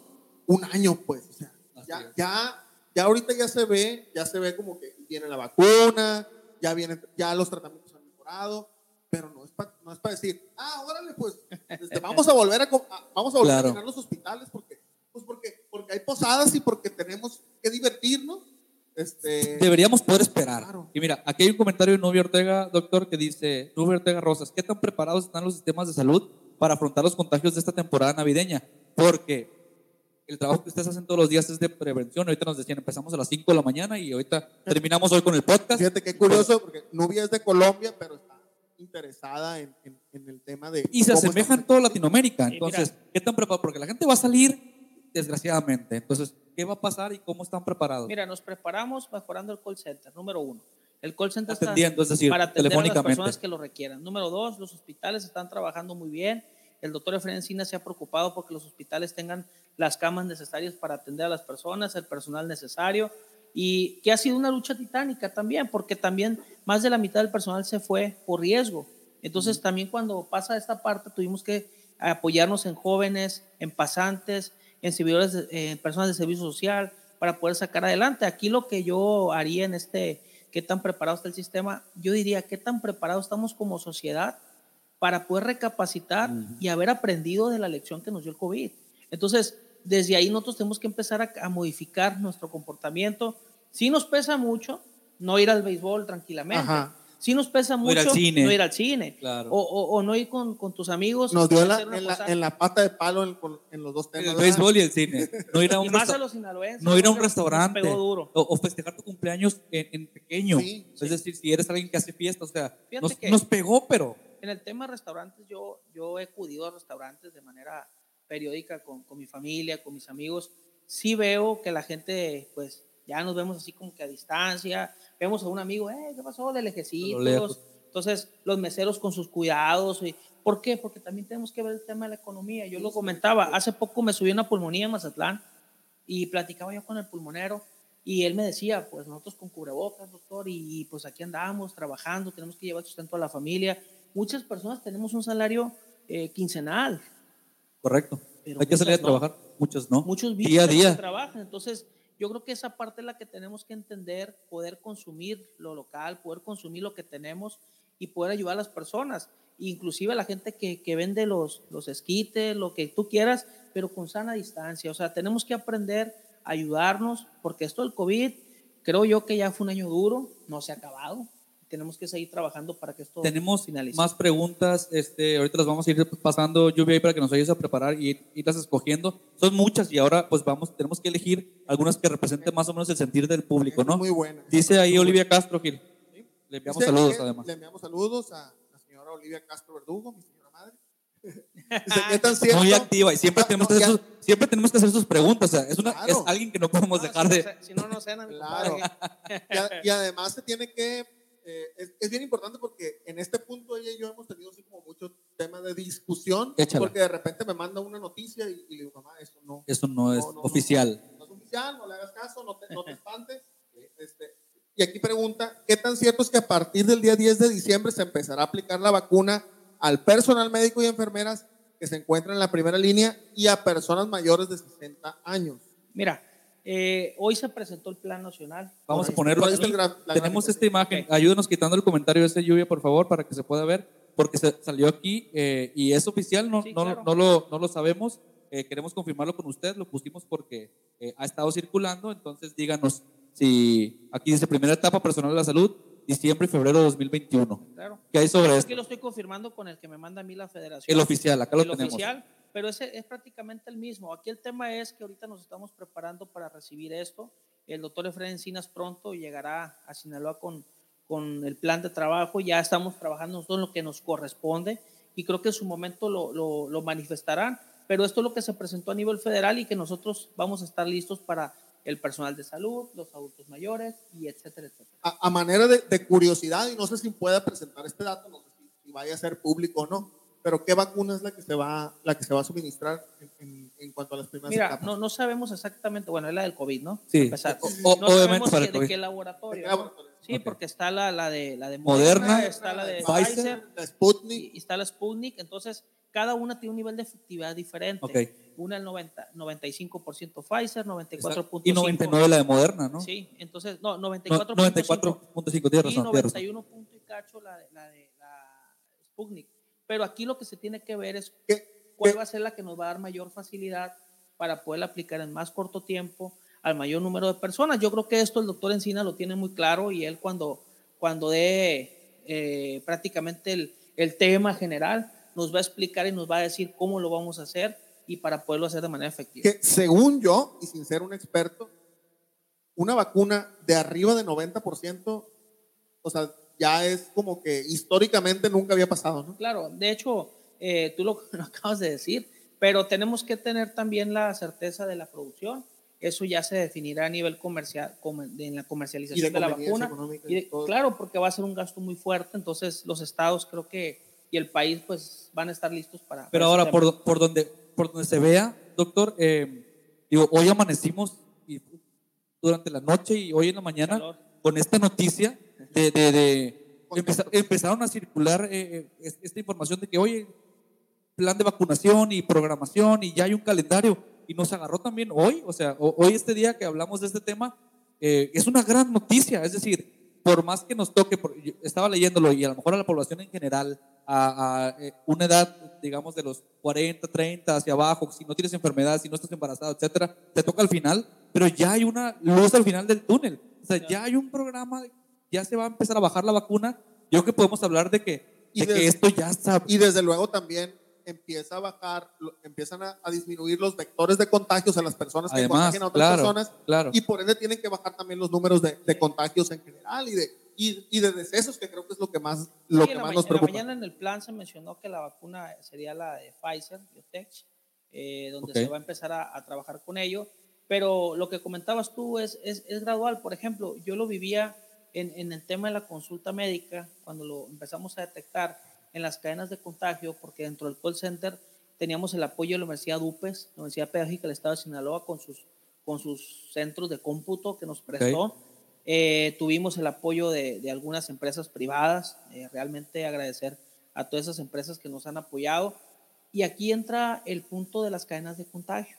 un año, pues. O sea, ya, ya, ya, ahorita ya se ve, ya se ve como que viene la vacuna, ya, viene, ya los tratamientos han mejorado, pero no es para no es decir, ah, órale, pues este, *laughs* vamos a volver a, vamos a volver a llenar los hospitales porque, pues porque, porque hay posadas y porque tenemos que divertirnos este, Deberíamos poder esperar. Y mira, aquí hay un comentario de Nubia Ortega, doctor, que dice, Nubia Ortega Rosas, ¿qué tan preparados están los sistemas de salud para afrontar los contagios de esta temporada navideña? Porque el trabajo que ustedes hacen todos los días es de prevención. Ahorita nos decían, empezamos a las 5 de la mañana y ahorita terminamos hoy con el podcast. Fíjate qué curioso, porque Nubia es de Colombia, pero está interesada en, el tema de... Y se asemeja en toda Latinoamérica. Entonces, ¿qué tan preparados? Porque la gente va a salir desgraciadamente. Entonces, ¿qué va a pasar y cómo están preparados? Mira, nos preparamos mejorando el call center, número uno. El call center Atendiendo, está es decir, para atender telefónicamente. a las personas que lo requieran. Número dos, los hospitales están trabajando muy bien. El doctor Efraín Encina se ha preocupado porque los hospitales tengan las camas necesarias para atender a las personas, el personal necesario, y que ha sido una lucha titánica también, porque también más de la mitad del personal se fue por riesgo. Entonces, también cuando pasa esta parte, tuvimos que apoyarnos en jóvenes, en pasantes, en servidores, en personas de servicio social para poder sacar adelante. Aquí lo que yo haría en este, qué tan preparado está el sistema, yo diría, qué tan preparado estamos como sociedad para poder recapacitar y haber aprendido de la lección que nos dio el COVID. Entonces, desde ahí nosotros tenemos que empezar a, a modificar nuestro comportamiento. Sí nos pesa mucho no ir al béisbol tranquilamente. Ajá sí nos pesa mucho no ir al cine, o, no ir con, tus amigos. Nos dio en, la, pata de palo en, los dos temas. El béisbol y el cine. No ir a *laughs* un, no ir a un restaurante. O, festejar tu cumpleaños en, pequeño. es decir, si eres alguien que hace fiesta, o sea, nos, pegó, pero... En el tema de restaurantes, yo, yo he acudido a restaurantes de manera periódica con, con mi familia, con mis amigos. Sí veo que la gente, pues, ya nos vemos así como que a distancia, vemos a un amigo, eh, ¿qué pasó? De lejecitos. Entonces, los meseros con sus cuidados. Y, ¿Por qué? Porque también tenemos que ver el tema de la economía. Yo lo comentaba, hace poco me subí una pulmonía en Mazatlán y platicaba yo con el pulmonero y él me decía, pues nosotros con cubrebocas, doctor, y pues aquí andamos trabajando, tenemos que llevar sustento a la familia. Muchas personas tenemos un salario eh, quincenal. Correcto. Hay que salir a trabajar, muchos no. Muchos día a día. trabajan. Entonces, Yo creo que esa parte es la que tenemos que entender, poder consumir lo local, poder consumir lo que tenemos y poder ayudar a las personas, inclusive a la gente que, que vende los, los esquites, lo que tú quieras, pero con sana distancia. O sea, tenemos que aprender a ayudarnos, porque esto del COVID, creo yo que ya fue un año duro, no se ha acabado, tenemos que seguir trabajando para que esto Tenemos más preguntas, este, ahorita las vamos a ir pasando, Lluvia, para que nos ayudes a preparar y irlas escogiendo. Son muchas y ahora pues vamos, tenemos que elegir algunas que representen más o menos el sentir del público, ¿no? Muy buena. Dice ahí Olivia Castro, Gil. Le enviamos saludos además. Le enviamos saludos a la señora Olivia Castro Verdugo, mi señora madre. *laughs* Muy activa y siempre, *laughs* tenemos que hacer sus, siempre tenemos que hacer sus preguntas. O sea, es, una, es alguien que no podemos dejar de. Si no, no cenan. Claro. y, y además se tiene que eh, es, bien importante porque en este punto ella y yo hemos tenido así como mucho tema de discusión, porque de repente me manda una noticia y, le digo, mamá, eso no. Eso no, es oficial. No, es oficial, no le hagas caso, no te, no te espantes. *laughs* Este, y aquí pregunta, ¿qué tan cierto es que a partir del día 10 de diciembre se empezará a aplicar la vacuna al personal médico y enfermeras que se encuentran en la primera línea y a personas mayores de 60 años? Mira, eh, hoy se presentó el Plan Nacional. Vamos a ponerlo. Tenemos esta imagen. Ayúdenos quitando el comentario de ese lluvia, por favor, para que se pueda ver, porque se salió aquí eh, y es oficial, no, no, no, lo, no lo sabemos. Eh, queremos confirmarlo con usted, lo pusimos porque ha estado circulando, entonces díganos si aquí dice primera etapa personal de la salud, diciembre y febrero de 2021. Claro. ¿Qué hay sobre esto? Aquí lo estoy confirmando con el que me manda a mí la federación. El oficial, acá lo el tenemos. Oficial, pero ese es prácticamente el mismo. Aquí el tema es que ahorita nos estamos preparando para recibir esto. El doctor Efraín Encinas pronto llegará a Sinaloa con, con el plan de trabajo. Ya estamos trabajando nosotros en lo que nos corresponde y creo que en su momento lo, lo, lo manifestarán. Pero esto es lo que se presentó a nivel federal y que nosotros vamos a estar listos para el personal de salud, los adultos mayores y etcétera, etcétera. A, manera de, de, curiosidad, y no sé si pueda presentar este dato, no sé si, si vaya a ser público o no, pero ¿qué vacuna es la que se va, la que se va a suministrar en, en, cuanto a las primeras Mira, No, no sabemos exactamente, bueno, es la del COVID, ¿no? Sí, o, no sabemos de qué laboratorio. Sí, porque está la, la, de, la de Moderna, está la de Pfizer, la Sputnik. Y, está la Sputnik, entonces cada una tiene un nivel de efectividad diferente. Okay. Una el 90, 95% Pfizer, 94.5%. Y 99 la de Moderna, ¿no? Sí, entonces, no, 94.5. 94.5, tienes razón. Y 91 y cacho la de la, de, la Sputnik. Pero aquí lo que se tiene que ver es cuál va a ser la que nos va a dar mayor facilidad para poder aplicar en más corto tiempo al mayor número de personas. Yo creo que esto el doctor Encina lo tiene muy claro y él cuando, cuando dé eh, prácticamente el, el tema general nos va a explicar y nos va a decir cómo lo vamos a hacer y para poderlo hacer de manera efectiva. Que según yo, y sin ser un experto, una vacuna de arriba de 90%, o sea, ya es como que históricamente nunca había pasado, ¿no? Claro, de hecho, eh, tú *laughs* lo, acabas de decir, pero tenemos que tener también la certeza de la producción. Eso ya se definirá a nivel comercial, en la comercialización de, la vacuna. claro, porque va a ser un gasto muy fuerte, entonces los estados creo que y el país pues van a estar listos para... Pero ahora, por, por, donde, por donde se vea, doctor, eh, digo, hoy amanecimos y durante la noche y hoy en la mañana con esta noticia de, de, empezaron a circular eh, eh, esta información de que, oye, plan de vacunación y programación y ya hay un calendario. Y nos agarró también hoy, o sea, hoy este día que hablamos de este tema, eh, es una gran noticia. Es decir, por más que nos toque, estaba leyéndolo y a lo mejor a la población en general, a, a, una edad, digamos, de los 40, 30 hacia abajo, si no tienes enfermedad, si no estás embarazado, etcétera, te toca al final, pero ya hay una luz al final del túnel. O sea, ya hay un programa ya se va a empezar a bajar la vacuna, yo creo que podemos hablar de que, y que esto ya está. Y desde luego también empieza a bajar, empiezan a, disminuir los vectores de contagios a las personas que contagian a otras personas. Claro. Y por ende tienen que bajar también los números de, de contagios en general y de, y, y, de decesos, que creo que es lo que más, lo que más nos preocupa. En la mañana en el plan se mencionó que la vacuna sería la de Pfizer, Biotech, eh, donde se va a empezar a, a, trabajar con ello. Pero lo que comentabas tú es, es, es gradual. Por ejemplo, yo lo vivía en, el tema de la consulta médica, cuando lo empezamos a detectar en las cadenas de contagio, porque dentro del call center teníamos el apoyo de la Universidad UPES, la Universidad Pedagógica del Estado de Sinaloa, con sus, con sus centros de cómputo que nos prestó. Eh, tuvimos el apoyo de, de algunas empresas privadas, eh, realmente agradecer a todas esas empresas que nos han apoyado. Y aquí entra el punto de las cadenas de contagio.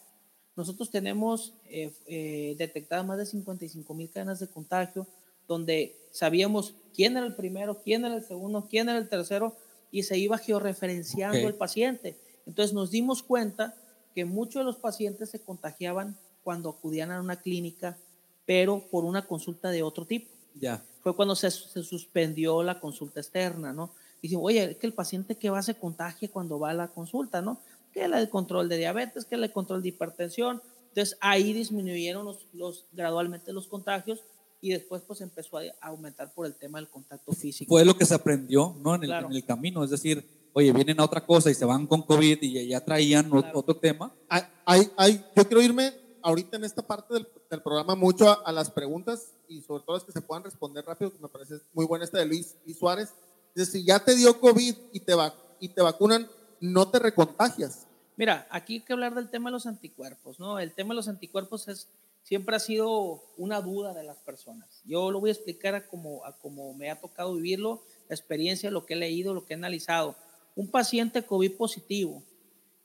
Nosotros tenemos eh, eh, detectadas más de 55 mil cadenas de contagio, donde sabíamos quién era el primero, quién era el segundo, quién era el tercero, y se iba georreferenciando el paciente. Entonces nos dimos cuenta que muchos de los pacientes se contagiaban cuando acudían a una clínica, pero por una consulta de otro tipo. Ya. Fue cuando se, se suspendió la consulta externa, ¿no? Dicen, oye, es que el paciente que va se contagie cuando va a la consulta, ¿no? Que el control de diabetes, que el control de hipertensión. Entonces ahí disminuyeron los, los, gradualmente los contagios y después pues empezó a aumentar por el tema del contacto físico. Fue lo que se aprendió, ¿no? En el, en el camino, es decir, oye, vienen a otra cosa y se van con COVID y ya traían otro tema. Hay, hay, yo quiero irme ahorita en esta parte del, del programa mucho a, las preguntas y sobre todo las que se puedan responder rápido, que me parece muy buena esta de Luis, y Suárez. Es decir, ya te dio COVID y te, va, y te vacunan, no te recontagias. Mira, aquí hay que hablar del tema de los anticuerpos, ¿no? El tema de los anticuerpos es, siempre ha sido una duda de las personas. Yo lo voy a explicar a como, a como me ha tocado vivirlo, la experiencia, lo que he leído, lo que he analizado. Un paciente COVID positivo,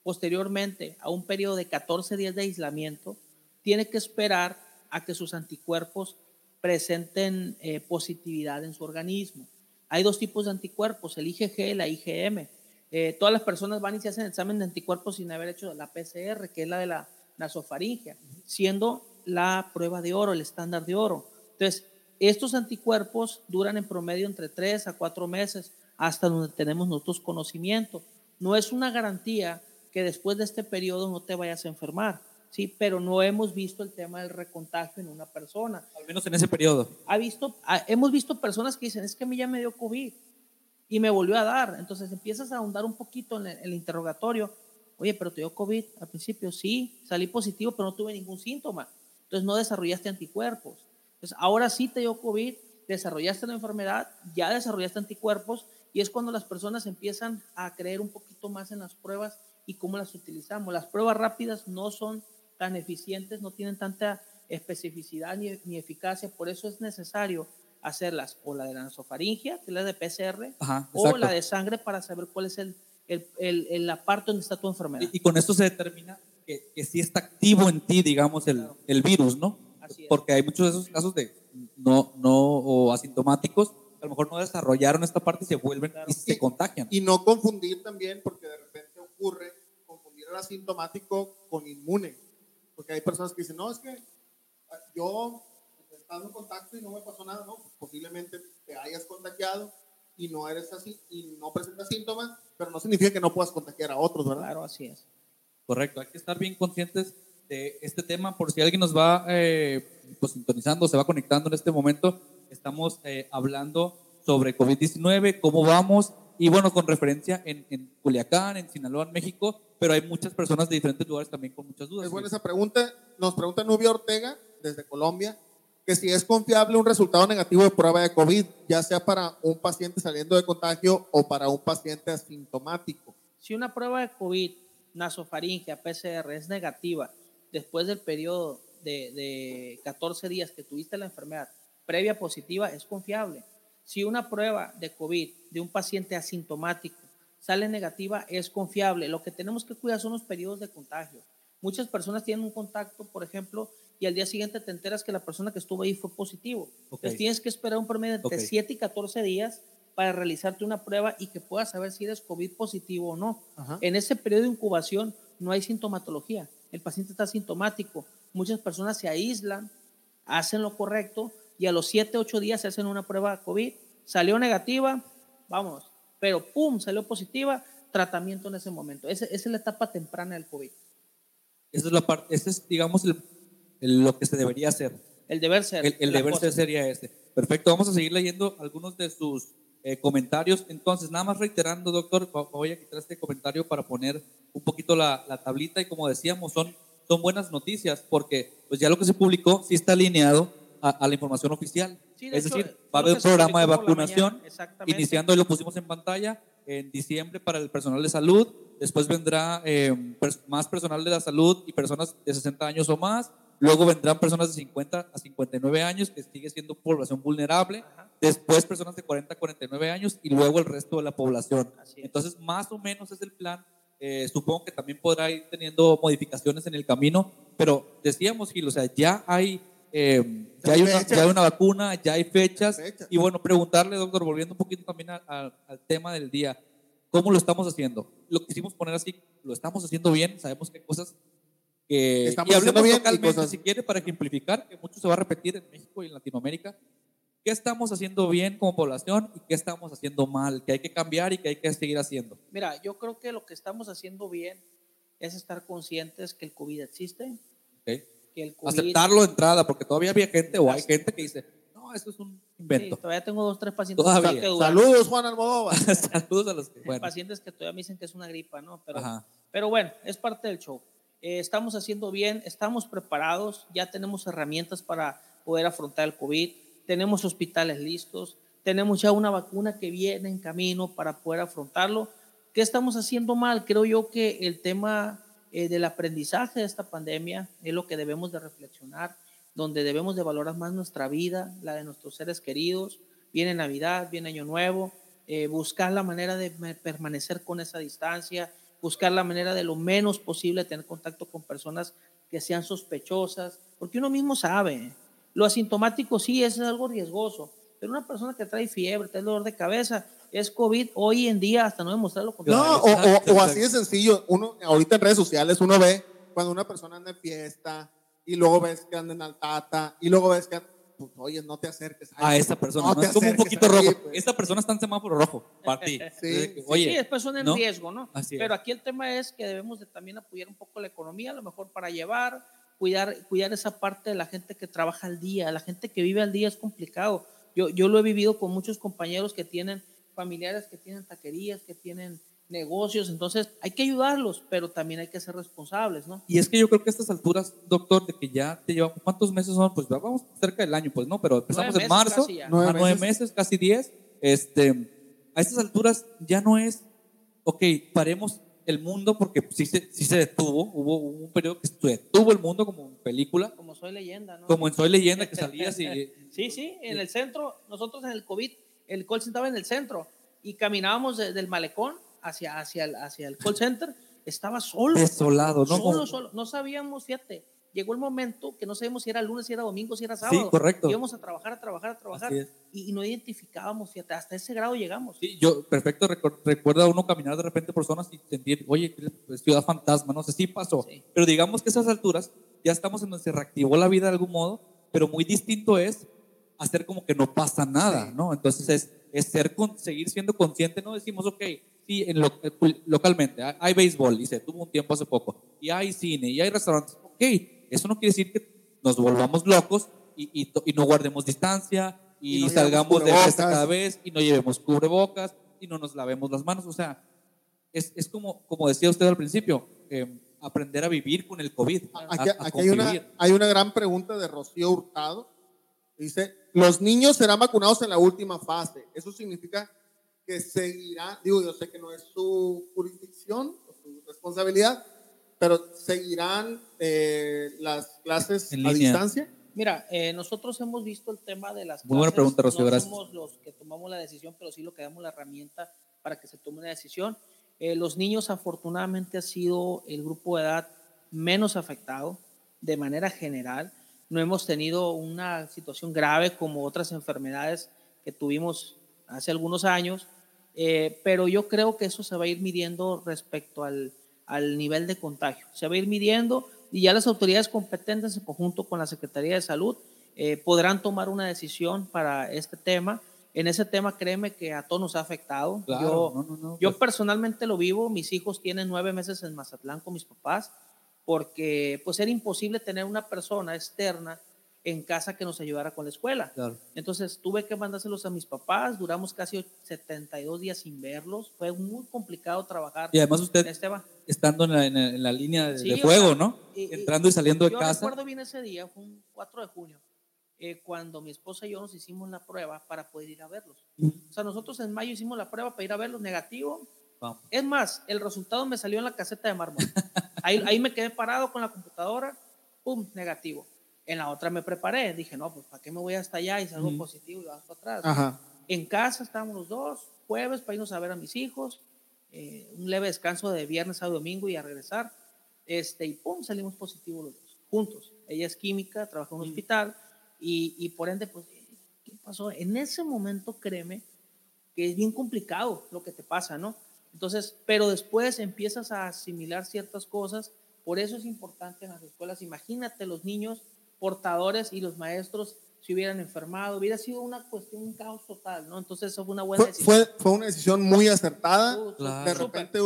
posteriormente a un periodo de 14 días de aislamiento, tiene que esperar a que sus anticuerpos presenten eh, positividad en su organismo. Hay dos tipos de anticuerpos, el IgG y la IgM. Eh, todas las personas van y se hacen examen de anticuerpos sin haber hecho la PCR, que es la de la nasofaringia, siendo la prueba de oro, el estándar de oro. Entonces, estos anticuerpos duran en promedio entre 3 a 4 meses hasta donde tenemos nosotros conocimiento. No es una garantía que después de este periodo no te vayas a enfermar sí, pero no hemos visto el tema del recontagio en una persona. Al menos en ese periodo. Ha visto, hemos visto personas que dicen, es que a mí ya me dio COVID y me volvió a dar. Entonces empiezas a ahondar un poquito en el, interrogatorio. Oye, pero te dio COVID al principio, sí, salí positivo, pero no tuve ningún síntoma. Entonces no desarrollaste anticuerpos. Entonces ahora sí te dio COVID, desarrollaste la enfermedad, ya desarrollaste anticuerpos y es cuando las personas empiezan a creer un poquito más en las pruebas y cómo las utilizamos. Las pruebas rápidas no son tan eficientes, no tienen tanta especificidad ni, eficacia, por eso es necesario hacerlas o la de la nasofaringia, que es la de PCR, o la de sangre para saber cuál es el, el, el, la parte donde está tu enfermedad. Y, con esto se determina que, que sí está activo en ti, digamos, el, el virus, ¿no? Porque hay muchos de esos casos de no, no o asintomáticos a lo mejor no desarrollaron esta parte y se vuelven y se contagian. Y no confundir también, porque de repente ocurre confundir el asintomático con inmune. Porque hay personas que dicen, no, es que ah, yo he estado en contacto y no me pasó nada, no, pues posiblemente te hayas contagiado y no eres así y no presentas síntomas, pero no significa que no puedas contagiar a otros, ¿verdad? Claro, así es. Correcto, hay que estar bien conscientes de este tema por si alguien nos va eh, pues, sintonizando, se va conectando en este momento. Estamos eh, hablando sobre COVID-19, cómo vamos y bueno, con referencia en, en Culiacán, en Sinaloa, en México, pero hay muchas personas de diferentes lugares también con muchas dudas. Es buena esa pregunta. Nos pregunta Nubia Ortega, desde Colombia, que si es confiable un resultado negativo de prueba de COVID, ya sea para un paciente saliendo de contagio o para un paciente asintomático. Si una prueba de COVID, nasofaringia, PCR, es negativa después del periodo de, de 14 días que tuviste la enfermedad previa positiva, es confiable. Si una prueba de COVID de un paciente asintomático sale negativa, es confiable. Lo que tenemos que cuidar son los periodos de contagio. Muchas personas tienen un contacto, por ejemplo, y al día siguiente te enteras que la persona que estuvo ahí fue positivo. Entonces tienes que esperar un promedio de 7 y 14 días para realizarte una prueba y que puedas saber si eres COVID positivo o no. En ese periodo de incubación no hay sintomatología. El paciente está sintomático. Muchas personas se aíslan, hacen lo correcto y a los 7, 8 días se hacen una prueba COVID. Salió negativa, vamos, pero ¡pum! salió positiva, tratamiento en ese momento. Esa, es la etapa temprana del COVID. Esa es la parte, ese es, digamos, lo que se debería hacer. El deber ser. El, deber ser sería este. Perfecto, vamos a seguir leyendo algunos de sus eh, comentarios. Entonces, nada más reiterando, doctor, voy a quitar este comentario para poner un poquito la, la tablita y como decíamos, son, son buenas noticias porque pues ya lo que se publicó sí está alineado a, la información oficial. Es decir, va a haber un programa de vacunación, iniciando, y lo pusimos en pantalla, en diciembre para el personal de salud, después vendrá eh, más personal de la salud y personas de 60 años o más, luego vendrán personas de 50 a 59 años, que sigue siendo población vulnerable, después personas de 40 a 49 años y luego el resto de la población. Entonces, más o menos es el plan Eh, supongo que también podrá ir teniendo modificaciones en el camino, pero decíamos, Gil, o sea, ya hay, eh, ya, hay una, ya hay una vacuna, ya hay fechas, y bueno, preguntarle, doctor, volviendo un poquito también al tema del día, ¿cómo lo estamos haciendo? Lo quisimos poner así, lo estamos haciendo bien, sabemos que hay cosas que... Estamos y hablemos bien localmente, si quiere, para ejemplificar, que mucho se va a repetir en México y en Latinoamérica, ¿Qué estamos haciendo bien como población y qué estamos haciendo mal? ¿Qué hay que cambiar y qué hay que seguir haciendo? Mira, yo creo que lo que estamos haciendo bien es estar conscientes que el COVID existe. Que el COVID... Aceptarlo de entrada, porque todavía había gente o hay gente que dice, no, eso es un invento. Sí, todavía tengo dos, tres pacientes todavía. Saludos, Juan Almodóvar. *laughs* Saludos a los que, bueno. Pacientes que todavía me dicen que es una gripa, ¿no? Pero, pero bueno, es parte del show. Eh, estamos haciendo bien, estamos preparados, ya tenemos herramientas para poder afrontar el COVID tenemos hospitales listos, tenemos ya una vacuna que viene en camino para poder afrontarlo. ¿Qué estamos haciendo mal? Creo yo que el tema eh, del aprendizaje de esta pandemia es lo que debemos de reflexionar, donde debemos de valorar más nuestra vida, la de nuestros seres queridos. Viene Navidad, viene Año Nuevo, eh, buscar la manera de permanecer con esa distancia, buscar la manera de lo menos posible tener contacto con personas que sean sospechosas, porque uno mismo sabe, lo asintomático sí es algo riesgoso, pero una persona que trae fiebre, trae dolor de cabeza, es COVID hoy en día hasta no demostrarlo. No, o, o, así de sencillo. Uno, ahorita en redes sociales uno ve cuando una persona anda en fiesta y luego ves que anda en altata y luego ves que, pues, oye, no te acerques a, esa persona. No, es como un poquito rojo. Pues. Esta persona está en semáforo rojo para ti. *laughs* sí. oye, sí, es persona en riesgo, ¿no? Pero aquí el tema es que debemos de también apoyar un poco la economía, a lo mejor para llevar cuidar, cuidar esa parte de la gente que trabaja al día, la gente que vive al día es complicado. Yo, yo lo he vivido con muchos compañeros que tienen familiares, que tienen taquerías, que tienen negocios, entonces hay que ayudarlos, pero también hay que ser responsables, ¿no? Y es que yo creo que a estas alturas, doctor, de que ya te llevamos, ¿cuántos meses son? Pues vamos cerca del año, pues no, pero empezamos en marzo, nueve, nueve meses, casi diez, este, a estas alturas ya no es, ok, paremos el mundo porque sí se, sí se detuvo, hubo, un periodo que se detuvo el mundo como película. Como Soy Leyenda, ¿no? Como en Soy Leyenda que *laughs* salías y... sí, sí, en el centro, nosotros en el COVID, el call estaba en el centro y caminábamos del malecón hacia, hacia, el, hacia el call center, estaba solo. Desolado, ¿no? Solo, solo, no sabíamos, fíjate, llegó el momento que no sabíamos si era lunes, si era domingo, si era sábado. Sí, correcto. Íbamos a trabajar, a trabajar, a trabajar y, no identificábamos, fíjate, hasta ese grado llegamos. Sí, yo, perfecto, recuerda uno caminar de repente por zonas y sentir, oye, ciudad fantasma, no sé, si pasó. Pero digamos que a esas alturas ya estamos en donde se reactivó la vida de algún modo, pero muy distinto es hacer como que no pasa nada, ¿no? Entonces es, es ser, seguir siendo consciente, no decimos, ok, sí, en lo, eh, localmente hay béisbol y se tuvo un tiempo hace poco, y hay cine, y hay restaurantes, ok, eso no quiere decir que nos volvamos locos y, y, no guardemos distancia y, salgamos de fiesta cada vez y no llevemos cubrebocas y no nos lavemos las manos. O sea, es, es como, como decía usted al principio, eh, aprender a vivir con el COVID. Aquí, hay, una, hay una gran pregunta de Rocío Hurtado. Dice, los niños serán vacunados en la última fase. Eso significa que seguirán, digo, yo sé que no es su jurisdicción, su responsabilidad, pero seguirán eh, las clases a distancia. Mira, eh, nosotros hemos visto el tema de las Muy buena pregunta, Rocío, no gracias. somos los que tomamos la decisión, pero sí lo que damos la herramienta para que se tome una decisión. Eh, los niños, afortunadamente, ha sido el grupo de edad menos afectado de manera general. No hemos tenido una situación grave como otras enfermedades que tuvimos hace algunos años, pero yo creo que eso se va a ir midiendo respecto al, al nivel de contagio. Se va a ir midiendo y ya las autoridades competentes en conjunto con la Secretaría de Salud eh, podrán tomar una decisión para este tema. En ese tema, créeme que a todos nos ha afectado. yo, yo pues personalmente lo vivo. Mis hijos tienen nueve meses en Mazatlán con mis papás porque pues era imposible tener una persona externa en casa que nos ayudara con la escuela. Entonces tuve que mandárselos a mis papás, duramos casi 72 días sin verlos, fue muy complicado trabajar. Y además usted estando en la, línea de, fuego, ¿no? Entrando y saliendo de casa. Yo recuerdo bien ese día, fue un 4 de junio, eh, cuando mi esposa y yo nos hicimos la prueba para poder ir a verlos. O sea, nosotros en mayo hicimos la prueba para ir a verlos, negativo. Es más, el resultado me salió en la caseta de mármol. *laughs* ahí, ahí me quedé parado con la computadora, pum, negativo en la otra me preparé. Dije, no, pues ¿para qué me voy hasta allá y salgo positivo y vas para atrás? En casa estábamos los dos, jueves para irnos a ver a mis hijos. eh, un leve descanso de viernes a domingo y a regresar. Este, y pum, salimos positivos los dos, juntos. Ella es química, trabaja en un hospital y, y por ende, pues, ¿qué pasó? En ese momento, créeme, que es bien complicado lo que te pasa, ¿no? Entonces, pero después empiezas a asimilar ciertas cosas, por eso es importante en las escuelas, imagínate los niños portadores y los maestros si hubieran enfermado, hubiera sido una cuestión, un caos total, ¿no? Entonces eso fue una buena fue, decisión. Fue, fue, una decisión muy acertada, Uh, Claro. de repente,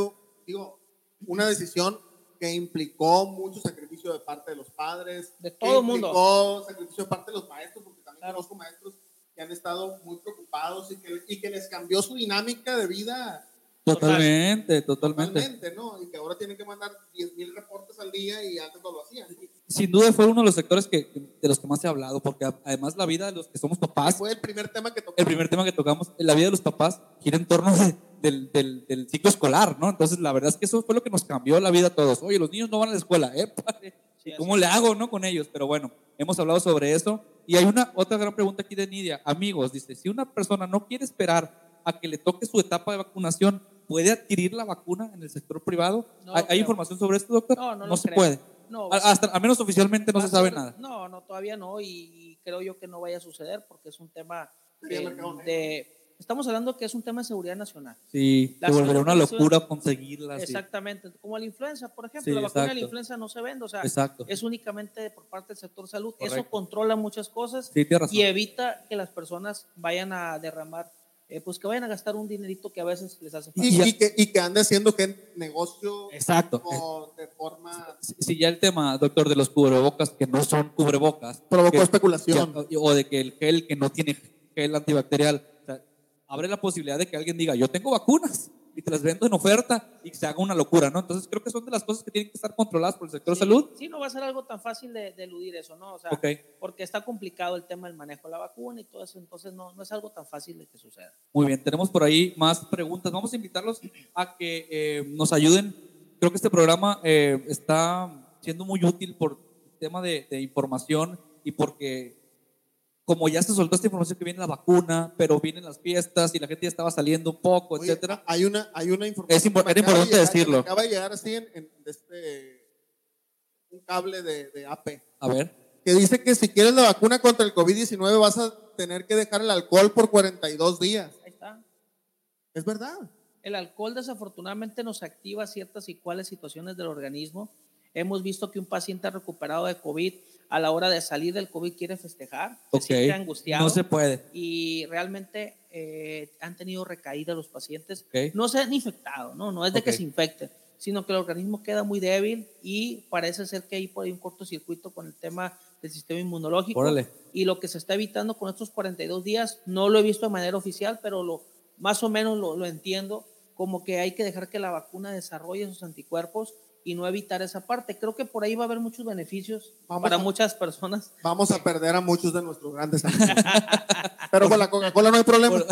digo, una decisión que implicó mucho sacrificio de parte de los padres, De todo el mundo. implicó sacrificio de parte de los maestros, porque también Claro. conozco maestros que han estado muy preocupados y que, y que les cambió su dinámica de vida Totalmente, totalmente. totalmente, ¿no? Y que ahora tienen que mandar 10 mil reportes al día y antes no lo hacían. Sin duda fue uno de los sectores que, de los que más se ha hablado, porque además la vida de los que somos papás, Fue el primer tema que tocó. el primer tema que tocamos, la vida de los papás gira en torno de- del, del- del ciclo escolar, ¿no? Entonces la verdad es que eso fue lo que nos cambió la vida a todos. Oye, los niños no van a la escuela, ¿eh? ¿Cómo le hago, no, con ellos? Pero bueno, hemos hablado sobre eso. Y hay una otra gran pregunta aquí de Nidia. Amigos, dice, si una persona no quiere esperar a que le toque su etapa de vacunación, ¿puede adquirir la vacuna en el sector privado? No ¿Hay, creo. información sobre esto, doctor? No, no lo se creo. puede. No, A- Hasta, al menos oficialmente no se sabe ser- nada. No, no, todavía no, y, creo yo que no vaya a suceder porque es un tema eh, de... Estamos hablando que es un tema de seguridad nacional. Sí, La se volvería una locura conseguirla. sí. Exactamente, como la influenza, por ejemplo, Sí, la vacuna de la influenza no se vende, o sea, Exacto. es únicamente por parte del sector salud. Eso controla muchas cosas Sí, y evita que las personas vayan a derramar, eh, pues que vayan a gastar un dinerito que a veces les hace falta. Y, que, y que ande haciendo que negocio Exacto. de forma Si si ya el tema, doctor, de los cubrebocas que no son cubrebocas, provocó que- especulación. o de que el gel que no tiene gel antibacterial, o sea, abre la posibilidad de que alguien diga, yo tengo vacunas y te las vendo en oferta y que se haga una locura, ¿no? Entonces creo que son de las cosas que tienen que estar controladas por el sector Sí, salud. Sí, no va a ser algo tan fácil de, de eludir eso, ¿no? O sea, Ok. porque está complicado el tema del manejo de la vacuna y todo eso, entonces no, no es algo tan fácil de que suceda. Muy bien, tenemos por ahí más preguntas. Vamos a invitarlos a que eh, nos ayuden. Creo que este programa eh, está siendo muy útil por el tema de, de información y porque como ya se soltó esta información que viene la vacuna, pero vienen las fiestas y la gente ya estaba saliendo un poco, Oye, etcétera. Hay una, hay una información. Es impor- era de importante llegar- decirlo. Acaba de llegar así en, en este, un cable de, de AP A ver, que dice que si quieres la vacuna contra el COVID-19 vas a tener que dejar el alcohol por 42 días. Ahí está. Es verdad. El alcohol desafortunadamente nos activa ciertas y cuáles situaciones del organismo. Hemos visto que un paciente recuperado de COVID a la hora de salir del COVID quiere festejar, se ok. siente angustiado No se puede. y realmente eh, han tenido recaída los pacientes. Ok. No se han infectado, ¿no? No es de que Ok. se infecten, sino que el organismo queda muy débil y parece ser que hay por ahí un cortocircuito con el tema del sistema inmunológico. Órale. Y lo que se está evitando con estos 42 días, no lo he visto de manera oficial, pero lo, más o menos lo, lo entiendo, como que hay que dejar que la vacuna desarrolle sus anticuerpos y no evitar esa parte. Creo que por ahí va a haber muchos beneficios Vamos para a- muchas personas. Vamos a perder a muchos de nuestros grandes amigos. *laughs* Pero con la Coca-Cola no hay problema.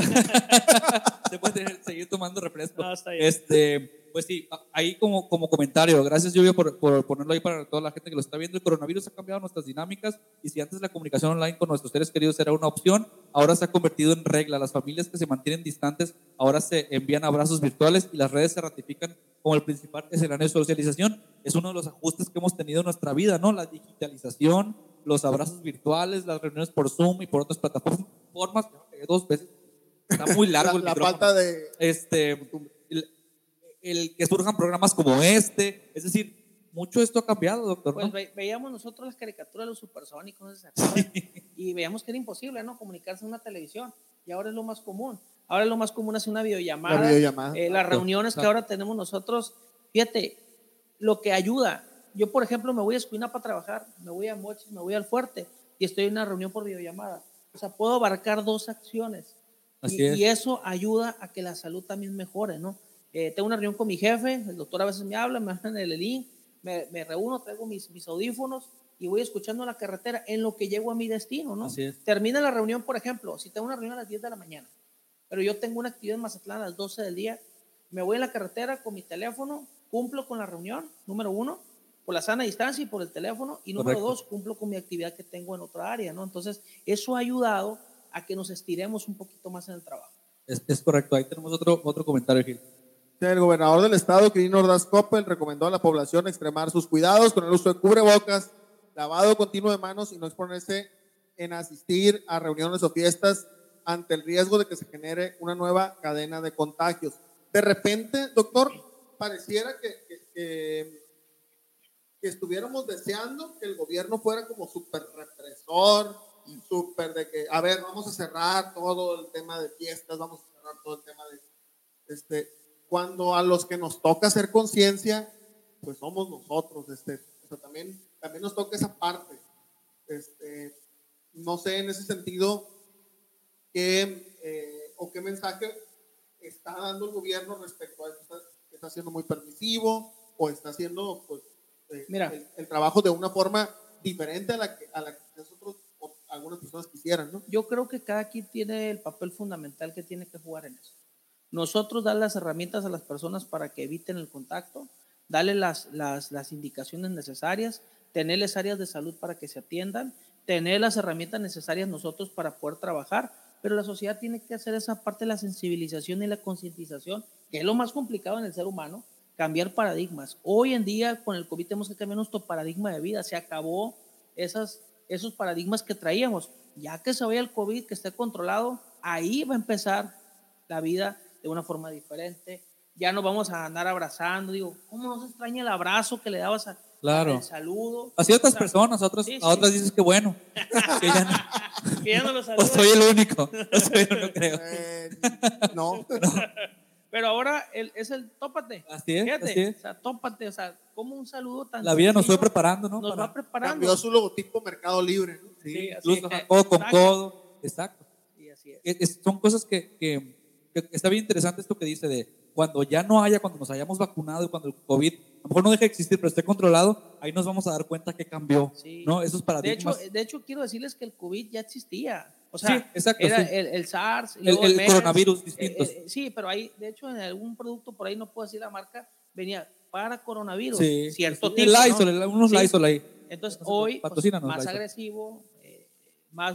Por- se puede tener- seguir tomando refresco. No, está bien. Este, pues sí, ahí como, como comentario, gracias Lluvia por, por ponerlo ahí para toda la gente que lo está viendo. El coronavirus ha cambiado nuestras dinámicas y si antes la comunicación online con nuestros seres queridos era una opción, ahora se ha convertido en regla. Las familias que se mantienen distantes ahora se envían abrazos virtuales y las redes se ratifican como el principal escenario de socialización. Es uno de los ajustes que hemos tenido en nuestra vida, ¿no? La digitalización, los abrazos virtuales, las reuniones por Zoom y por otras plataformas. Dos veces. Está muy largo La, el la micrófono falta de. este, el, el que surjan programas como este, es decir, mucho esto ha cambiado, doctor. Pues ¿no? ve- veíamos nosotros las caricaturas de los supersónicos, acuerdan, y veíamos que era imposible, ¿no? Comunicarse en una televisión. Y ahora es lo más común. Ahora es lo más común hacer una videollamada. La videollamada. Eh, las reuniones que exacto. ahora tenemos nosotros, fíjate, lo que ayuda. Yo, por ejemplo, me voy a Escuina para trabajar, me voy a Mochis, me voy al Fuerte y estoy en una reunión por videollamada. O sea, puedo abarcar dos acciones. Así y, es. y eso ayuda a que la salud también mejore, ¿no? Eh, tengo una reunión con mi jefe, el doctor a veces me habla, me *laughs* habla en el link, me, me reúno, traigo mis, mis audífonos y voy escuchando la carretera en lo que llego a mi destino, ¿no? Así es. Termina la reunión, por ejemplo, si tengo una reunión a las 10 de la mañana, pero yo tengo una actividad en Mazatlán a las 12 del día, me voy en la carretera con mi teléfono, cumplo con la reunión, número uno, por la sana distancia y por el teléfono, y número Correcto. dos, cumplo con mi actividad que tengo en otra área, ¿no? Entonces, eso ha ayudado a que nos estiremos un poquito más en el trabajo. Es, es correcto. Ahí tenemos otro, otro comentario, Gil. El gobernador del estado, Quirino Ordaz Coppel, recomendó a la población extremar sus cuidados con el uso de cubrebocas, lavado continuo de manos y no exponerse en asistir a reuniones o fiestas ante el riesgo de que se genere una nueva cadena de contagios. De repente, doctor, pareciera que, que, estuviéramos deseando que el gobierno fuera como súper represor, súper de que, a ver, vamos a cerrar todo el tema de fiestas, vamos a cerrar todo el tema de, este, cuando a los que nos toca hacer conciencia, pues somos nosotros, este, o sea, también, también nos toca esa parte. Este, no sé en ese sentido qué eh, o qué mensaje está dando el gobierno respecto a esto. ¿Está, siendo muy permisivo o está haciendo pues, eh, Mira. El, trabajo de una forma diferente a la que, a la que nosotros algunas personas quisieran? ¿no? Yo creo que cada quien tiene el papel fundamental que tiene que jugar en eso. Nosotros dar las herramientas a las personas para que eviten el contacto, darle las, las, las indicaciones necesarias, tenerles áreas de salud para que se atiendan tener las herramientas necesarias nosotros para poder trabajar, pero la sociedad tiene que hacer esa parte de la sensibilización y la concientización, que es lo más complicado en el ser humano, cambiar paradigmas. Hoy en día con el COVID tenemos que cambiar nuestro paradigma de vida, se acabó esas, esos paradigmas que traíamos. Ya que se vaya el COVID, que esté controlado, ahí va a empezar la vida de una forma diferente. Ya nos vamos a andar abrazando, digo, ¿cómo nos extraña el abrazo que le dabas a, Claro. El saludo. A ciertas personas, a otras, a otras dices que bueno. que ya no, *laughs* que *laughs* *laughs* O soy el único. No soy el único, creo. Eh, no. Pero ahora el, es el tópate. Así es. Fíjate, así es. O sea, tópate. O sea, como un saludo tan. La vida nos fue preparando, ¿no? Nos Para... va preparando. Cambió su logotipo Mercado Libre. ¿no? Sí, así es. Codo con codo. Exacto. Sí, así es. son cosas que, que, que está bien interesante esto que dice de cuando ya no haya, cuando nos hayamos vacunado y cuando el COVID a lo mejor no deja de existir, pero esté controlado, ahí nos vamos a dar cuenta que cambió, ¿no? Esos paradigmas. De hecho, de hecho, quiero decirles que el COVID ya existía. O sea, sí, exacto, era El, el, SARS, el, el, coronavirus distintos. Eh, eh, sí, pero ahí, de hecho, en algún producto por ahí, no puedo decir la marca, venía para coronavirus. Sí, cierto sí, tipo. El ¿no? unos sí. Lysol ahí. Entonces, hoy, pues, más agresivo, eh, más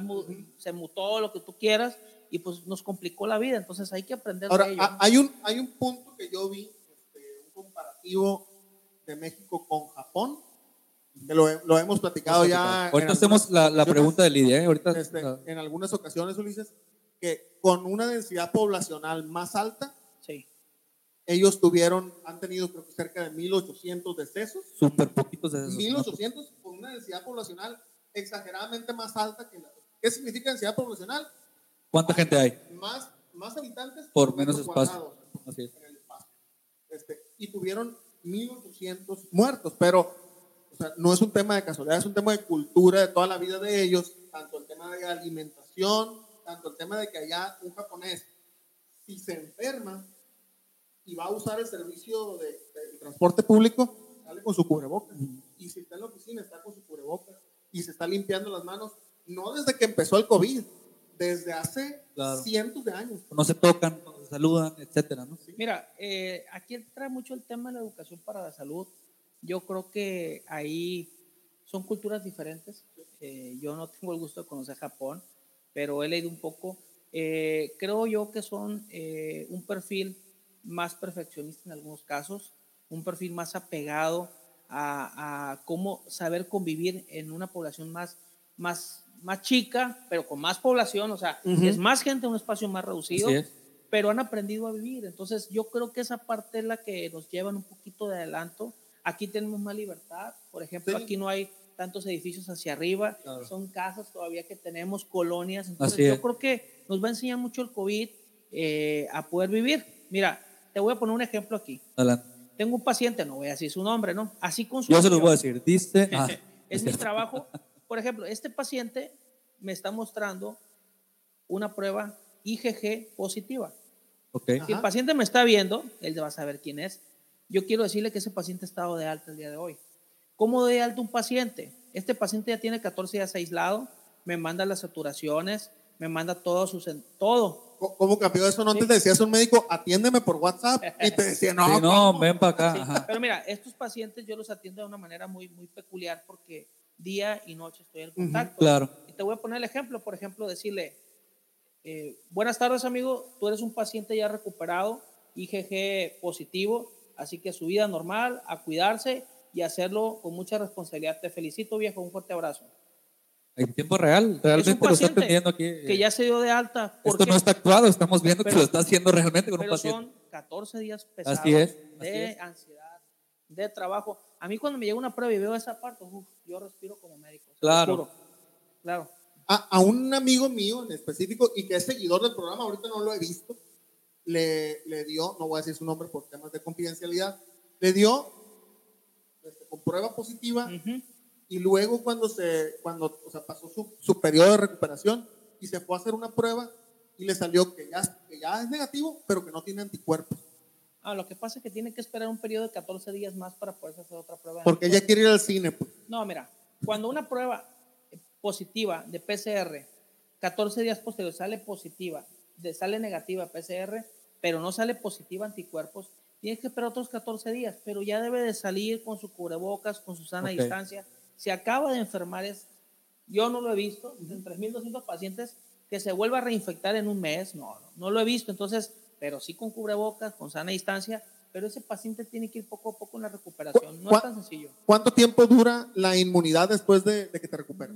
se mutó lo que tú quieras y pues nos complicó la vida. Entonces, hay que aprender Ahora, de ello. Hay un, hay un punto que yo vi, este, un comparativo de México con Japón. Que lo, lo hemos platicado ya. Ahorita hacemos la, la, pregunta de Lidia. ¿eh? Ahorita, este, En algunas ocasiones, Ulises, que con una densidad poblacional más alta, sí. ellos tuvieron, han tenido creo que cerca de 1.800 decesos. Súper poquitos decesos. 1.800 con una densidad poblacional exageradamente más alta que la. ¿Qué significa densidad poblacional? ¿Cuánta gente hay? Más, más habitantes por menos espacio. Así es. En el espacio. Este, y tuvieron 1.800 muertos, pero o sea, no es un tema de casualidad, es un tema de cultura de toda la vida de ellos, tanto el tema de alimentación, tanto el tema de que allá un japonés, si se enferma y va a usar el servicio de, de transporte público, sale con su cubrebocas. Y si está en la oficina, está con su cubrebocas. Y se está limpiando las manos, no desde que empezó el COVID, desde hace cientos de años. No se tocan, no se saludan, etcétera, ¿no? Mira, eh, aquí entra mucho el tema de la educación para la salud. Yo creo que ahí son culturas diferentes. Eh, yo no tengo el gusto de conocer Japón, pero he leído un poco. Eh, creo yo que son un perfil más perfeccionista en algunos casos, un perfil más apegado a, a cómo saber convivir en una población más, más más chica, pero con más población, o sea, es más gente en un espacio más reducido, pero han aprendido a vivir. Entonces, yo creo que esa parte es la que nos lleva un poquito de adelanto. Aquí tenemos más libertad, por ejemplo, aquí no hay tantos edificios hacia arriba, son casas todavía que tenemos, colonias. Entonces, yo creo que nos va a enseñar mucho el COVID eh, a poder vivir. Mira, te voy a poner un ejemplo aquí. Tengo un paciente, no voy a decir su nombre, ¿no? Así con su. Yo se los voy a decir, dice. *laughs* Ah, es *laughs* mi trabajo *laughs* por ejemplo, este paciente me está mostrando una prueba IgG positiva. Okay. Si el paciente me está viendo, él va a saber quién es. Yo quiero decirle que ese paciente ha estado de alta el día de hoy. ¿Cómo de alta un paciente? Este paciente ya tiene 14 días aislado, me manda las saturaciones, me manda todo su todo. ¿Cómo cambió eso? No te decías a un médico, atiéndeme por WhatsApp y te decía, no, no, ven para acá. pero mira, estos pacientes yo los atiendo de una manera muy, muy peculiar porque día y noche estoy en contacto. claro. Y te voy a poner el ejemplo, por ejemplo, decirle, eh, buenas tardes amigo, tú eres un paciente ya recuperado IgG positivo, así que su vida normal, a cuidarse y hacerlo con mucha responsabilidad. Te felicito, viejo, un fuerte abrazo. En tiempo real, realmente lo está atendiendo aquí. Que ya se dio de alta. Esto no está actuado, estamos viendo que lo está haciendo realmente con un paciente. Son 14 días pesados así es, de ansiedad, de trabajo. A mí cuando me llega una prueba y veo esa parte, yo respiro como médico. Claro. Claro. A, a, un amigo mío en específico y que es seguidor del programa, ahorita no lo he visto, le, le dio, no voy a decir su nombre por temas de confidencialidad, le dio este, con prueba positiva y luego cuando se cuando o sea, pasó su, su, periodo de recuperación y se fue a hacer una prueba y le salió que ya, que ya es negativo, pero que no tiene anticuerpos. Ah, lo que pasa es que tiene que esperar un periodo de 14 días más para poder hacer otra prueba. Porque ella quiere ir al cine. Pues. No, mira, cuando una prueba positiva de PCR, 14 días posterior sale positiva, de, sale negativa PCR, pero no sale positiva anticuerpos, tienes que esperar otros 14 días, pero ya debe de salir con su cubrebocas, con su sana distancia. Se acaba de enfermar, es, yo no lo he visto, en 3.200 pacientes que se vuelva a reinfectar en un mes, no, no, no lo he visto, entonces, pero sí con cubrebocas, con sana distancia, pero ese paciente tiene que ir poco a poco en la recuperación, no es tan sencillo. ¿Cuánto tiempo dura la inmunidad después de, de que te recuperas?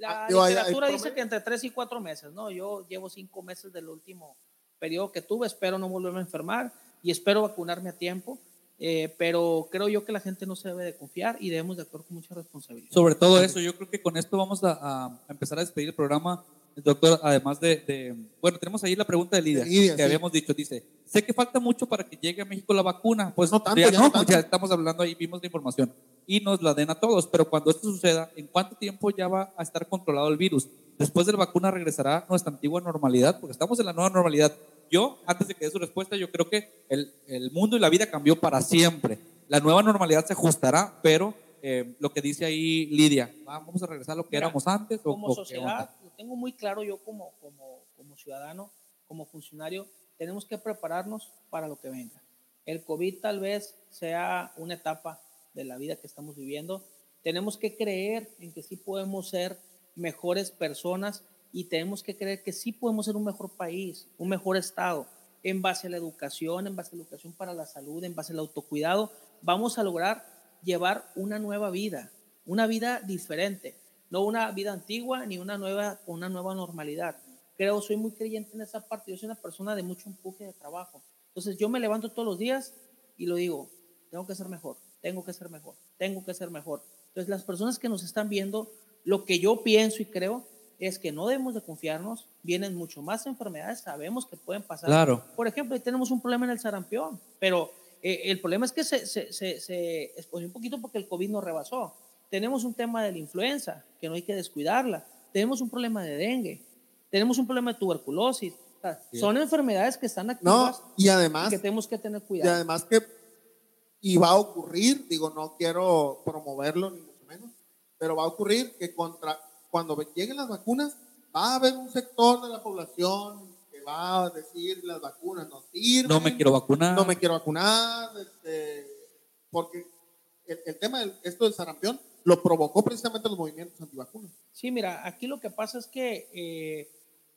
La ah, literatura dice que entre 3 y 4 meses, ¿no? Yo llevo 5 meses del último periodo que tuve, espero no volverme a enfermar y espero vacunarme a tiempo. Eh, pero creo yo que la gente no se debe de confiar y debemos de actuar con mucha responsabilidad. Sobre todo eso, yo creo que con esto vamos a, a empezar a despedir el programa. Doctor, además de, de, bueno, tenemos ahí la pregunta de Lidia, que sí. habíamos dicho, dice, sé que falta mucho para que llegue a México la vacuna, pues no tanto, ya, ya, no, tanto. ya estamos hablando ahí, vimos la información, y nos la den a todos, pero cuando esto suceda, ¿en cuánto tiempo ya va a estar controlado el virus? Después de la vacuna regresará nuestra antigua normalidad, porque estamos en la nueva normalidad. Yo, antes de que dé su respuesta, yo creo que el, el mundo y la vida cambió para siempre. La nueva normalidad se ajustará, pero eh, lo que dice ahí Lidia, vamos a regresar a lo que Mira, éramos antes. Como o, sociedad, lo tengo muy claro yo como, como, como ciudadano, como funcionario, tenemos que prepararnos para lo que venga. El COVID tal vez sea una etapa de la vida que estamos viviendo. Tenemos que creer en que sí podemos ser mejores personas y tenemos que creer que sí podemos ser un mejor país, un mejor estado, en base a la educación, en base a la educación para la salud, en base al autocuidado, vamos a lograr llevar una nueva vida, una vida diferente, no una vida antigua ni una nueva, una nueva normalidad. Creo, soy muy creyente en esa parte, yo soy una persona de mucho empuje de trabajo. Entonces yo me levanto todos los días y lo digo, tengo que ser mejor, tengo que ser mejor, tengo que ser mejor. Entonces las personas que nos están viendo, lo que yo pienso y creo es que no debemos de confiarnos, vienen mucho más enfermedades, sabemos que pueden pasar. Claro. Por ejemplo, tenemos un problema en el sarampión, pero eh, el problema es que se, se, se, se expone un poquito porque el COVID nos rebasó. Tenemos un tema de la influenza, que no hay que descuidarla. Tenemos un problema de dengue. Tenemos un problema de tuberculosis. O sea, son enfermedades que están activas no, y además y que tenemos que tener cuidado. Y además que y va a ocurrir, digo, no quiero promoverlo ni pero va a ocurrir que contra, cuando lleguen las vacunas va a haber un sector de la población va a decir las vacunas no sirven. No me quiero vacunar. No me quiero vacunar, este, porque el, el tema de esto del sarampión lo provocó precisamente los movimientos antivacunas. Sí, mira, aquí lo que pasa es que eh,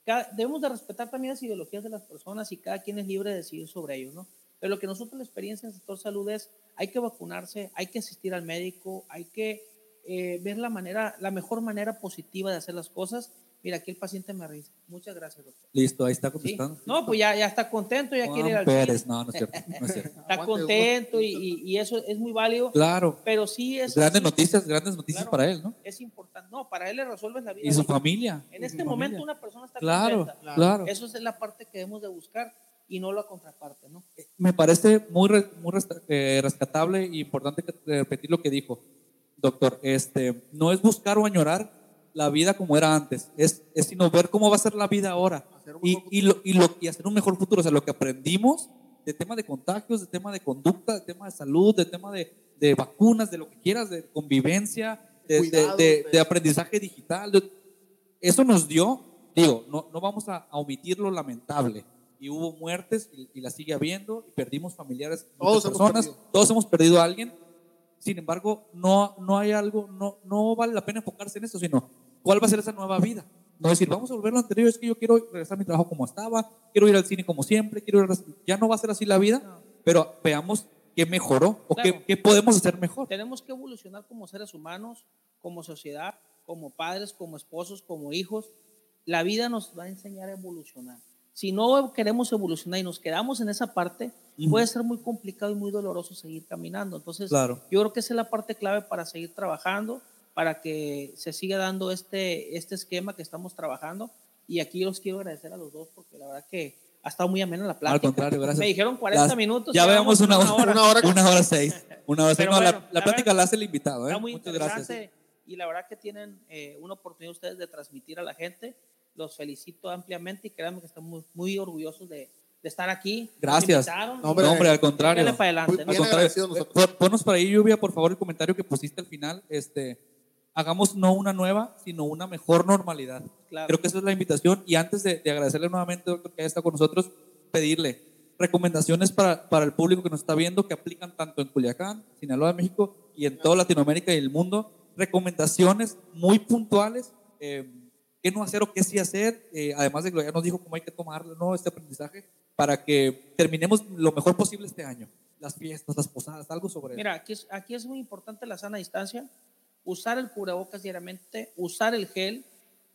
cada, debemos de respetar también las ideologías de las personas y cada quien es libre de decidir sobre ello, ¿no? Pero lo que nosotros la experiencia en el sector salud es, hay que vacunarse, hay que asistir al médico, hay que eh, ver la manera, la mejor manera positiva de hacer las cosas Mira, aquí el paciente me risa. Muchas gracias, doctor. Listo, ahí está contestando. ¿Sí? No, pues ya, ya está contento, ya Juan quiere ir al Pérez, no, no es cierto. No es cierto. *laughs* está contento y, y, eso es muy válido. Claro. Pero sí es. Grandes así, noticias, grandes noticias claro, para él, ¿no? Es importante. No, para él le resuelves la vida. Y su familia. En este momento familia. una persona está claro, contenta. Claro, claro. Eso es la parte que debemos de buscar y no la contraparte, ¿no? Me parece muy, muy eh, rescatable y importante repetir lo que dijo, doctor. Este, no es buscar o añorar la vida como era antes, es, es sino ver cómo va a ser la vida ahora y, y, lo, y, lo, y hacer un mejor futuro. O sea, lo que aprendimos de tema de contagios, de tema de conducta, de tema de salud, de tema de, de vacunas, de lo que quieras, de convivencia, de, Cuidado, de, de aprendizaje digital. eso nos dio, digo, no, no vamos a, a, omitir lo lamentable. Y hubo muertes y, y la sigue habiendo, y perdimos familiares, todos personas, hemos todos hemos perdido a alguien. Sin embargo, no, no hay algo, no, no vale la pena enfocarse en eso, sino cuál va a ser esa nueva vida. No decir, vamos a volver a lo anterior, es que yo quiero regresar a mi trabajo como estaba, quiero ir al cine como siempre, quiero ir a- ya no va a ser así la vida, pero veamos qué mejoró o Claro. qué, qué podemos hacer mejor. Tenemos que evolucionar como seres humanos, como sociedad, como padres, como esposos, como hijos. La vida nos va a enseñar a evolucionar. Si no queremos evolucionar y nos quedamos en esa parte, puede ser muy complicado y muy doloroso seguir caminando. Entonces, Claro. yo creo que esa es la parte clave para seguir trabajando, para que se siga dando este, este esquema que estamos trabajando. Y aquí los quiero agradecer a los dos porque la verdad que ha estado muy amena la plática. Al contrario, gracias. Me dijeron 40 Ya- minutos. Ya veamos una hora, *laughs* Una hora. una hora seis. Una hora seis. No, la- bueno, la, la plática verdad- la hace el invitado. ¿eh? Está muy Muchas interesante gracias. y la verdad que tienen eh, una oportunidad ustedes de transmitir a la gente. Los felicito ampliamente y créanme que están muy, orgullosos de, de estar aquí. Gracias. No, hombre, No, hombre, al contrario. Para adelante, ¿no? Al contrario. por ahí, Lluvia, por favor, el comentario que pusiste al final. Este, hagamos no una nueva, sino una mejor normalidad. Claro. Creo que esa es la invitación. Y antes de, de agradecerle nuevamente, doctor, que haya estado con nosotros, pedirle recomendaciones para, para el público que nos está viendo, que aplican tanto en Culiacán, Sinaloa de México y en toda Latinoamérica y el mundo. Recomendaciones muy puntuales. eh, qué no hacer o qué sí hacer, eh, además de ya nos dijo cómo hay que tomarlo, ¿no? Este aprendizaje, para que terminemos lo mejor posible este año. Las fiestas, las posadas, algo sobre Mira, aquí es, aquí es muy importante la sana distancia, usar el cubrebocas diariamente, usar el gel,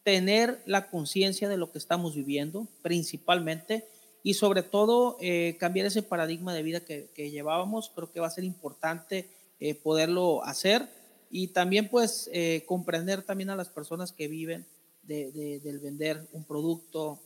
tener la conciencia de lo que estamos viviendo, principalmente, y sobre todo eh, cambiar ese paradigma de vida que, que llevábamos. Creo que va a ser importante eh, poderlo hacer y también pues eh, comprender también a las personas que viven de, de- del vender un producto,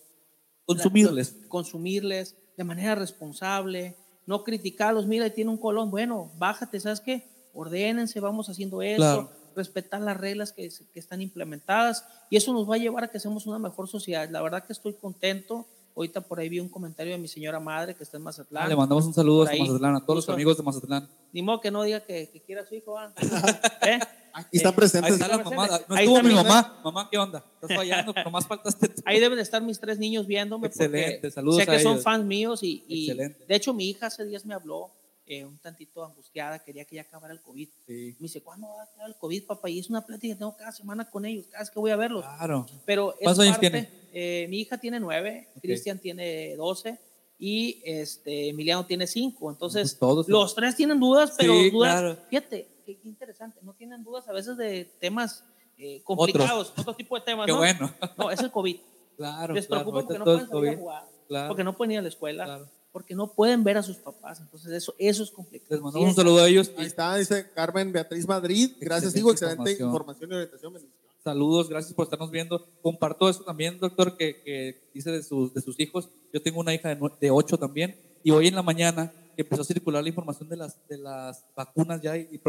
consumirles. consumirles de manera responsable, no criticarlos, mira, tiene un colón, bueno, bájate, ¿sabes qué? Ordénense, vamos haciendo eso, Claro. respetar las reglas que, que están implementadas y eso nos va a llevar a que seamos una mejor sociedad. La verdad que estoy contento. Ahorita por ahí vi un comentario de mi señora madre que está en Mazatlán. Ah, le mandamos un saludo a. Mazatlán, a todos los amigos de Mazatlán. Ni modo que no diga que, que quiera a su hijo. *laughs* ¿Eh? Aquí están Ahí presentes. está la mamá. No Ahí estuvo mi mamá. Mamá, ¿qué onda? Estás fallando, *laughs* nomás faltaste tú. Ahí deben de estar mis tres niños viéndome. Excelente, saludos Sé que a son ellos. fans míos y, y Excelente. de hecho mi hija hace días me habló eh, un tantito angustiada, quería que ya acabara el COVID. Sí, Me dice, ¿cuándo va a acabar el COVID, papá? Y es una plática que tengo cada semana con ellos, cada vez que voy a verlos. claro. Pero es ¿Cuántos años parte- tiene? eh, mi hija tiene nueve. Cristian tiene doce y este, Emiliano tiene cinco. Entonces, Pues todos. los tres tienen dudas, pero Sí, dudas, claro. fíjate, qué, qué interesante, no tienen dudas a veces de temas eh, complicados, otro tipo de temas. Qué ¿no? bueno. No, es el COVID. Claro, Les claro. preocupa ahorita porque no pueden salir a jugar, Claro. porque no pueden ir a la escuela, Claro. porque no pueden ver a sus papás. Entonces, eso, eso es complicado. Les Sí, mandamos un saludo a ellos. Ahí está, dice Carmen Beatriz Madrid. Gracias, Higo. Excelente información. y orientación. Saludos, gracias por estarnos viendo. Comparto eso también, doctor, que, que dice de sus, de sus hijos. Yo tengo una hija de, de 8 también. Y hoy en la mañana empezó a circular la información de las, de las vacunas ya. Y, y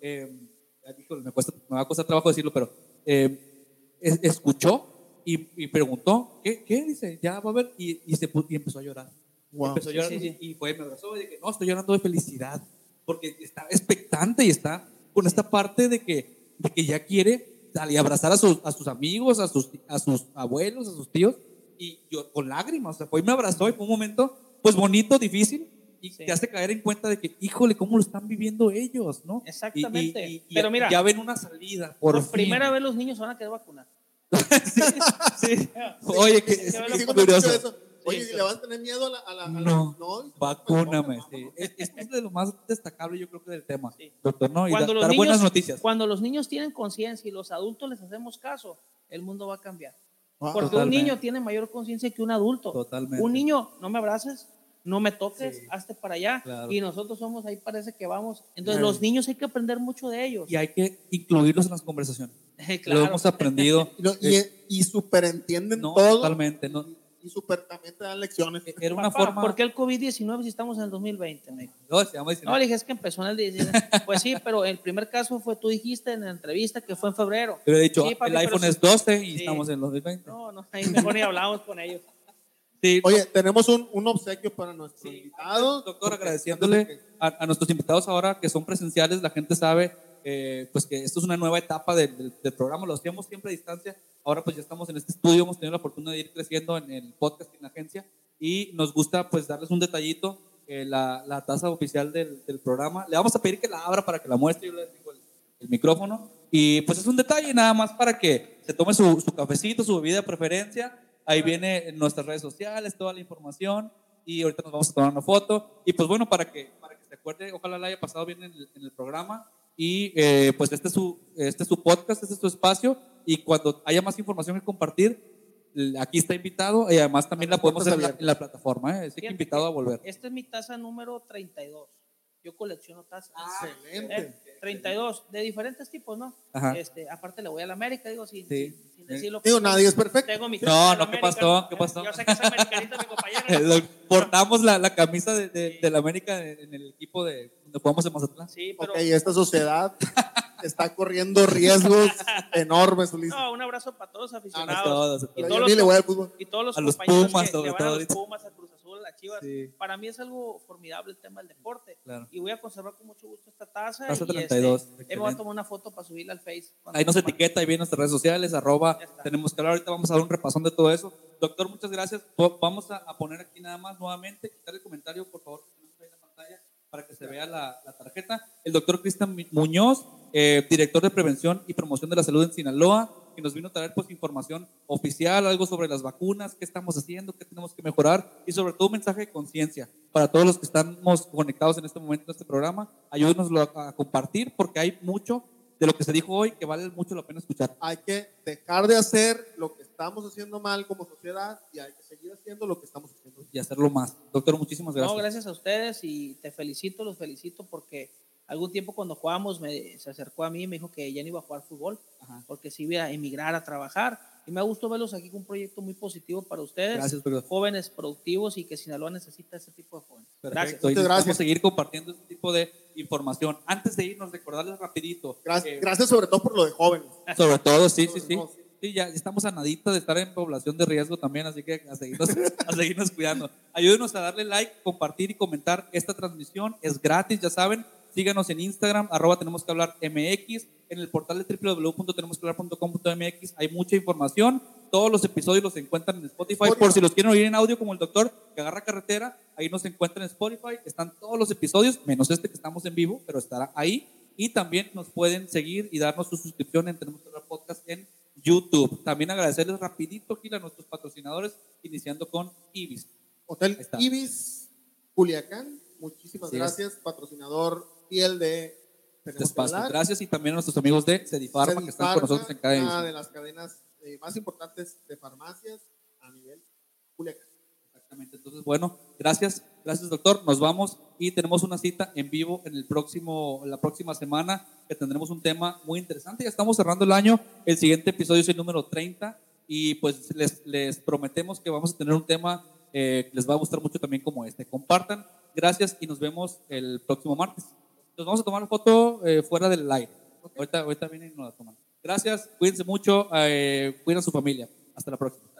eh, híjole, me, cuesta, me va a costar trabajo decirlo, pero eh, es- escuchó y, y preguntó, ¿qué, ¿qué? Dice, ya va a ver. Y, y, se, y empezó a llorar. Wow. Empezó a llorar Sí, sí, y fue, me abrazó y dije, no, estoy llorando de felicidad, porque está expectante y está con esta parte de que, de que ya quiere salir a abrazar a sus, a sus amigos, a sus, a sus abuelos, a sus tíos, y yo con lágrimas, o sea, fue y me abrazó y fue un momento, pues bonito, difícil, y Sí. te hace caer en cuenta de que, híjole, cómo lo están viviendo ellos, ¿no? Exactamente. Y, y- y Pero mira, ya ven una salida, por, por fin. primera vez los niños se van a quedar vacunados. *laughs* Sí. Oye, que es Sí, es curioso. eso. Oye, Sí, ¿y le vas a tener miedo a la... A la, a la- No. no, Vacúname, sí. Es- Esto es de lo más destacable, yo creo que del tema, Sí. doctor, ¿no? Y Cuando da- los dar niños- buenas noticias. Cuando los niños tienen conciencia y los adultos les hacemos caso, el mundo va a cambiar. Wow. Porque Totalmente. un niño tiene mayor conciencia que un adulto. Totalmente. Un niño, no me abraces, no me toques, Sí. hazte para allá. Claro. Y nosotros somos ahí, parece que vamos. Entonces, Claro. los niños hay que aprender mucho de ellos. Y hay que incluirlos en las conversaciones. *laughs* claro. Lo hemos aprendido. Y, *laughs* lo- y, y superentienden no, todo. totalmente. No, Y super también te dan lecciones. era una Papá, forma. ¿Por qué el COVID-19 si estamos en el 2020? Me dijo. No, se llama No, le dije, es que empezó en el 19. *laughs* Pues sí, pero el primer caso fue, tú dijiste en la entrevista que fue en febrero. Pero he dicho, Sí, papi, el iPhone es 12 y Sí. estamos en los 2020. No, no, ahí mejor ni hablamos con ellos. Sí, Oye, tenemos un, un obsequio para nuestro Sí, invitado. doctor, agradeciéndole a, a nuestros invitados ahora que son presenciales, la gente sabe eh, pues que esto es una nueva etapa del, del- del programa, lo hacíamos siempre a distancia, ahora pues ya estamos en este estudio, hemos tenido la fortuna de ir creciendo en el podcast y en la agencia y nos gusta pues darles un detallito, eh, la, la taza oficial del, del programa. Le vamos a pedir que la abra para que la muestre, yo le digo el, el micrófono Y pues es un detalle nada más para que se tome su, su cafecito, su bebida de preferencia. Ahí viene en nuestras redes sociales toda la información y ahorita nos vamos a tomar una foto. Y pues bueno, para que, para que se acuerde, ojalá la haya pasado bien en el, en el programa. Y eh, pues este es, su, este es su podcast, este es su espacio. Y cuando haya más información que compartir, aquí está invitado y además también la podemos hacer en la, en la plataforma. ¿eh? Así que invitado a volver. Esta es mi taza número 32. Yo colecciono tazas. Ah, Excelente. Eh, 32, de diferentes tipos, ¿no? Ajá. Este, aparte le voy a la América, digo, sin, Sí. sin- sin decir lo que Digo, nadie es perfecto. Tengo mi No, no, ¿qué pasó? ¿no? ¿Qué pasó? Yo sé que es americanista mi compañero. *laughs* Lo- Portamos la, la camisa de, de, de la América en, el equipo de donde jugamos en Mazatlán. Sí, pero Ok, esta sociedad *laughs* está corriendo riesgos *laughs* enormes, Ulises. no, un abrazo para todos los A aficionados. todos, y todos. los, le voy al fútbol. y todos los A los compañeros Pumas, que sobre le van todo a los. Pumas, a Chivas. Sí. Para mí es algo formidable el tema del deporte. Claro. Y voy a conservar con mucho gusto esta taza. Taza y 32, Este, me voy a tomar una foto para subirla al Face. Ahí nos etiqueta, ahí vienen nuestras redes sociales, arroba, tenemos que hablar, ahorita vamos a dar un repasón de todo eso. Doctor, muchas gracias. Vamos a, poner aquí nada más nuevamente, quitar el comentario, por favor, que en la pantalla, para que se vea la, la tarjeta. El doctor Cristian Muñoz, eh, director de Prevención y Promoción de la Salud en Sinaloa, que nos vino a traer pues información oficial, algo sobre las vacunas, qué estamos haciendo, qué tenemos que mejorar y sobre todo un mensaje de conciencia para todos los que estamos conectados en este momento en este programa. Ayúdenoslo a, a compartir porque hay mucho de lo que se dijo hoy que vale mucho la pena escuchar. Hay que dejar de hacer lo que estamos haciendo mal como sociedad y hay que seguir haciendo lo que estamos haciendo y hacerlo más. Doctor, muchísimas gracias. No, gracias a ustedes y te felicito, los felicito porque algún tiempo cuando jugábamos me, se acercó a mí y me dijo que ya no iba a jugar fútbol Ajá. porque se iba a emigrar a trabajar y me ha gustado verlos aquí con un proyecto muy positivo para ustedes, Gracias, jóvenes productivos y que Sinaloa necesita ese tipo de jóvenes. Gracias. Perfecto. Y Muchas necesitamos gracias. seguir compartiendo este tipo de información. Antes de irnos, recordarles rapidito. Gracias, eh, gracias sobre todo por lo de jóvenes. Sobre todo, sí, sí, sí. sí. Sí, ya estamos a nadita de estar en población de riesgo también, así que a seguirnos, a seguirnos cuidando. Ayúdenos a darle like, compartir y comentar esta transmisión. Es gratis, ya saben. Síganos en Instagram, arroba tenemos que hablar MX. En el portal de www.tenemosquehablar.com.mx hay mucha información. Todos los episodios los encuentran en Spotify. Spotify. Por si los quieren oír en audio, como el doctor que agarra carretera, ahí nos encuentran en Spotify. Están todos los episodios, menos este que estamos en vivo, pero estará ahí. Y también nos pueden seguir y darnos su suscripción en Tenemos que hablar podcast en YouTube. También agradecerles rapidito, Gil, a nuestros patrocinadores, iniciando con Ibis. Hotel. Ibis Culiacán, muchísimas es. gracias, patrocinador fiel de. Gracias y también a nuestros amigos de Cedifarma que están con nosotros en cada una edición. de las cadenas eh, más importantes de farmacias a nivel Culiacán. Exactamente. Entonces, bueno, gracias, gracias doctor. Nos vamos y tenemos una cita en vivo en el próximo, la próxima semana que tendremos un tema muy interesante. Ya estamos cerrando el año. El siguiente episodio es el número 30 y pues les, les prometemos que vamos a tener un tema eh, que les va a gustar mucho también como este. Compartan. Gracias y nos vemos el próximo martes. Nos vamos a tomar foto eh, fuera del aire. Ahorita, ahorita vienen y nos la toman. Gracias, cuídense mucho, eh, cuiden a su familia. Hasta la próxima.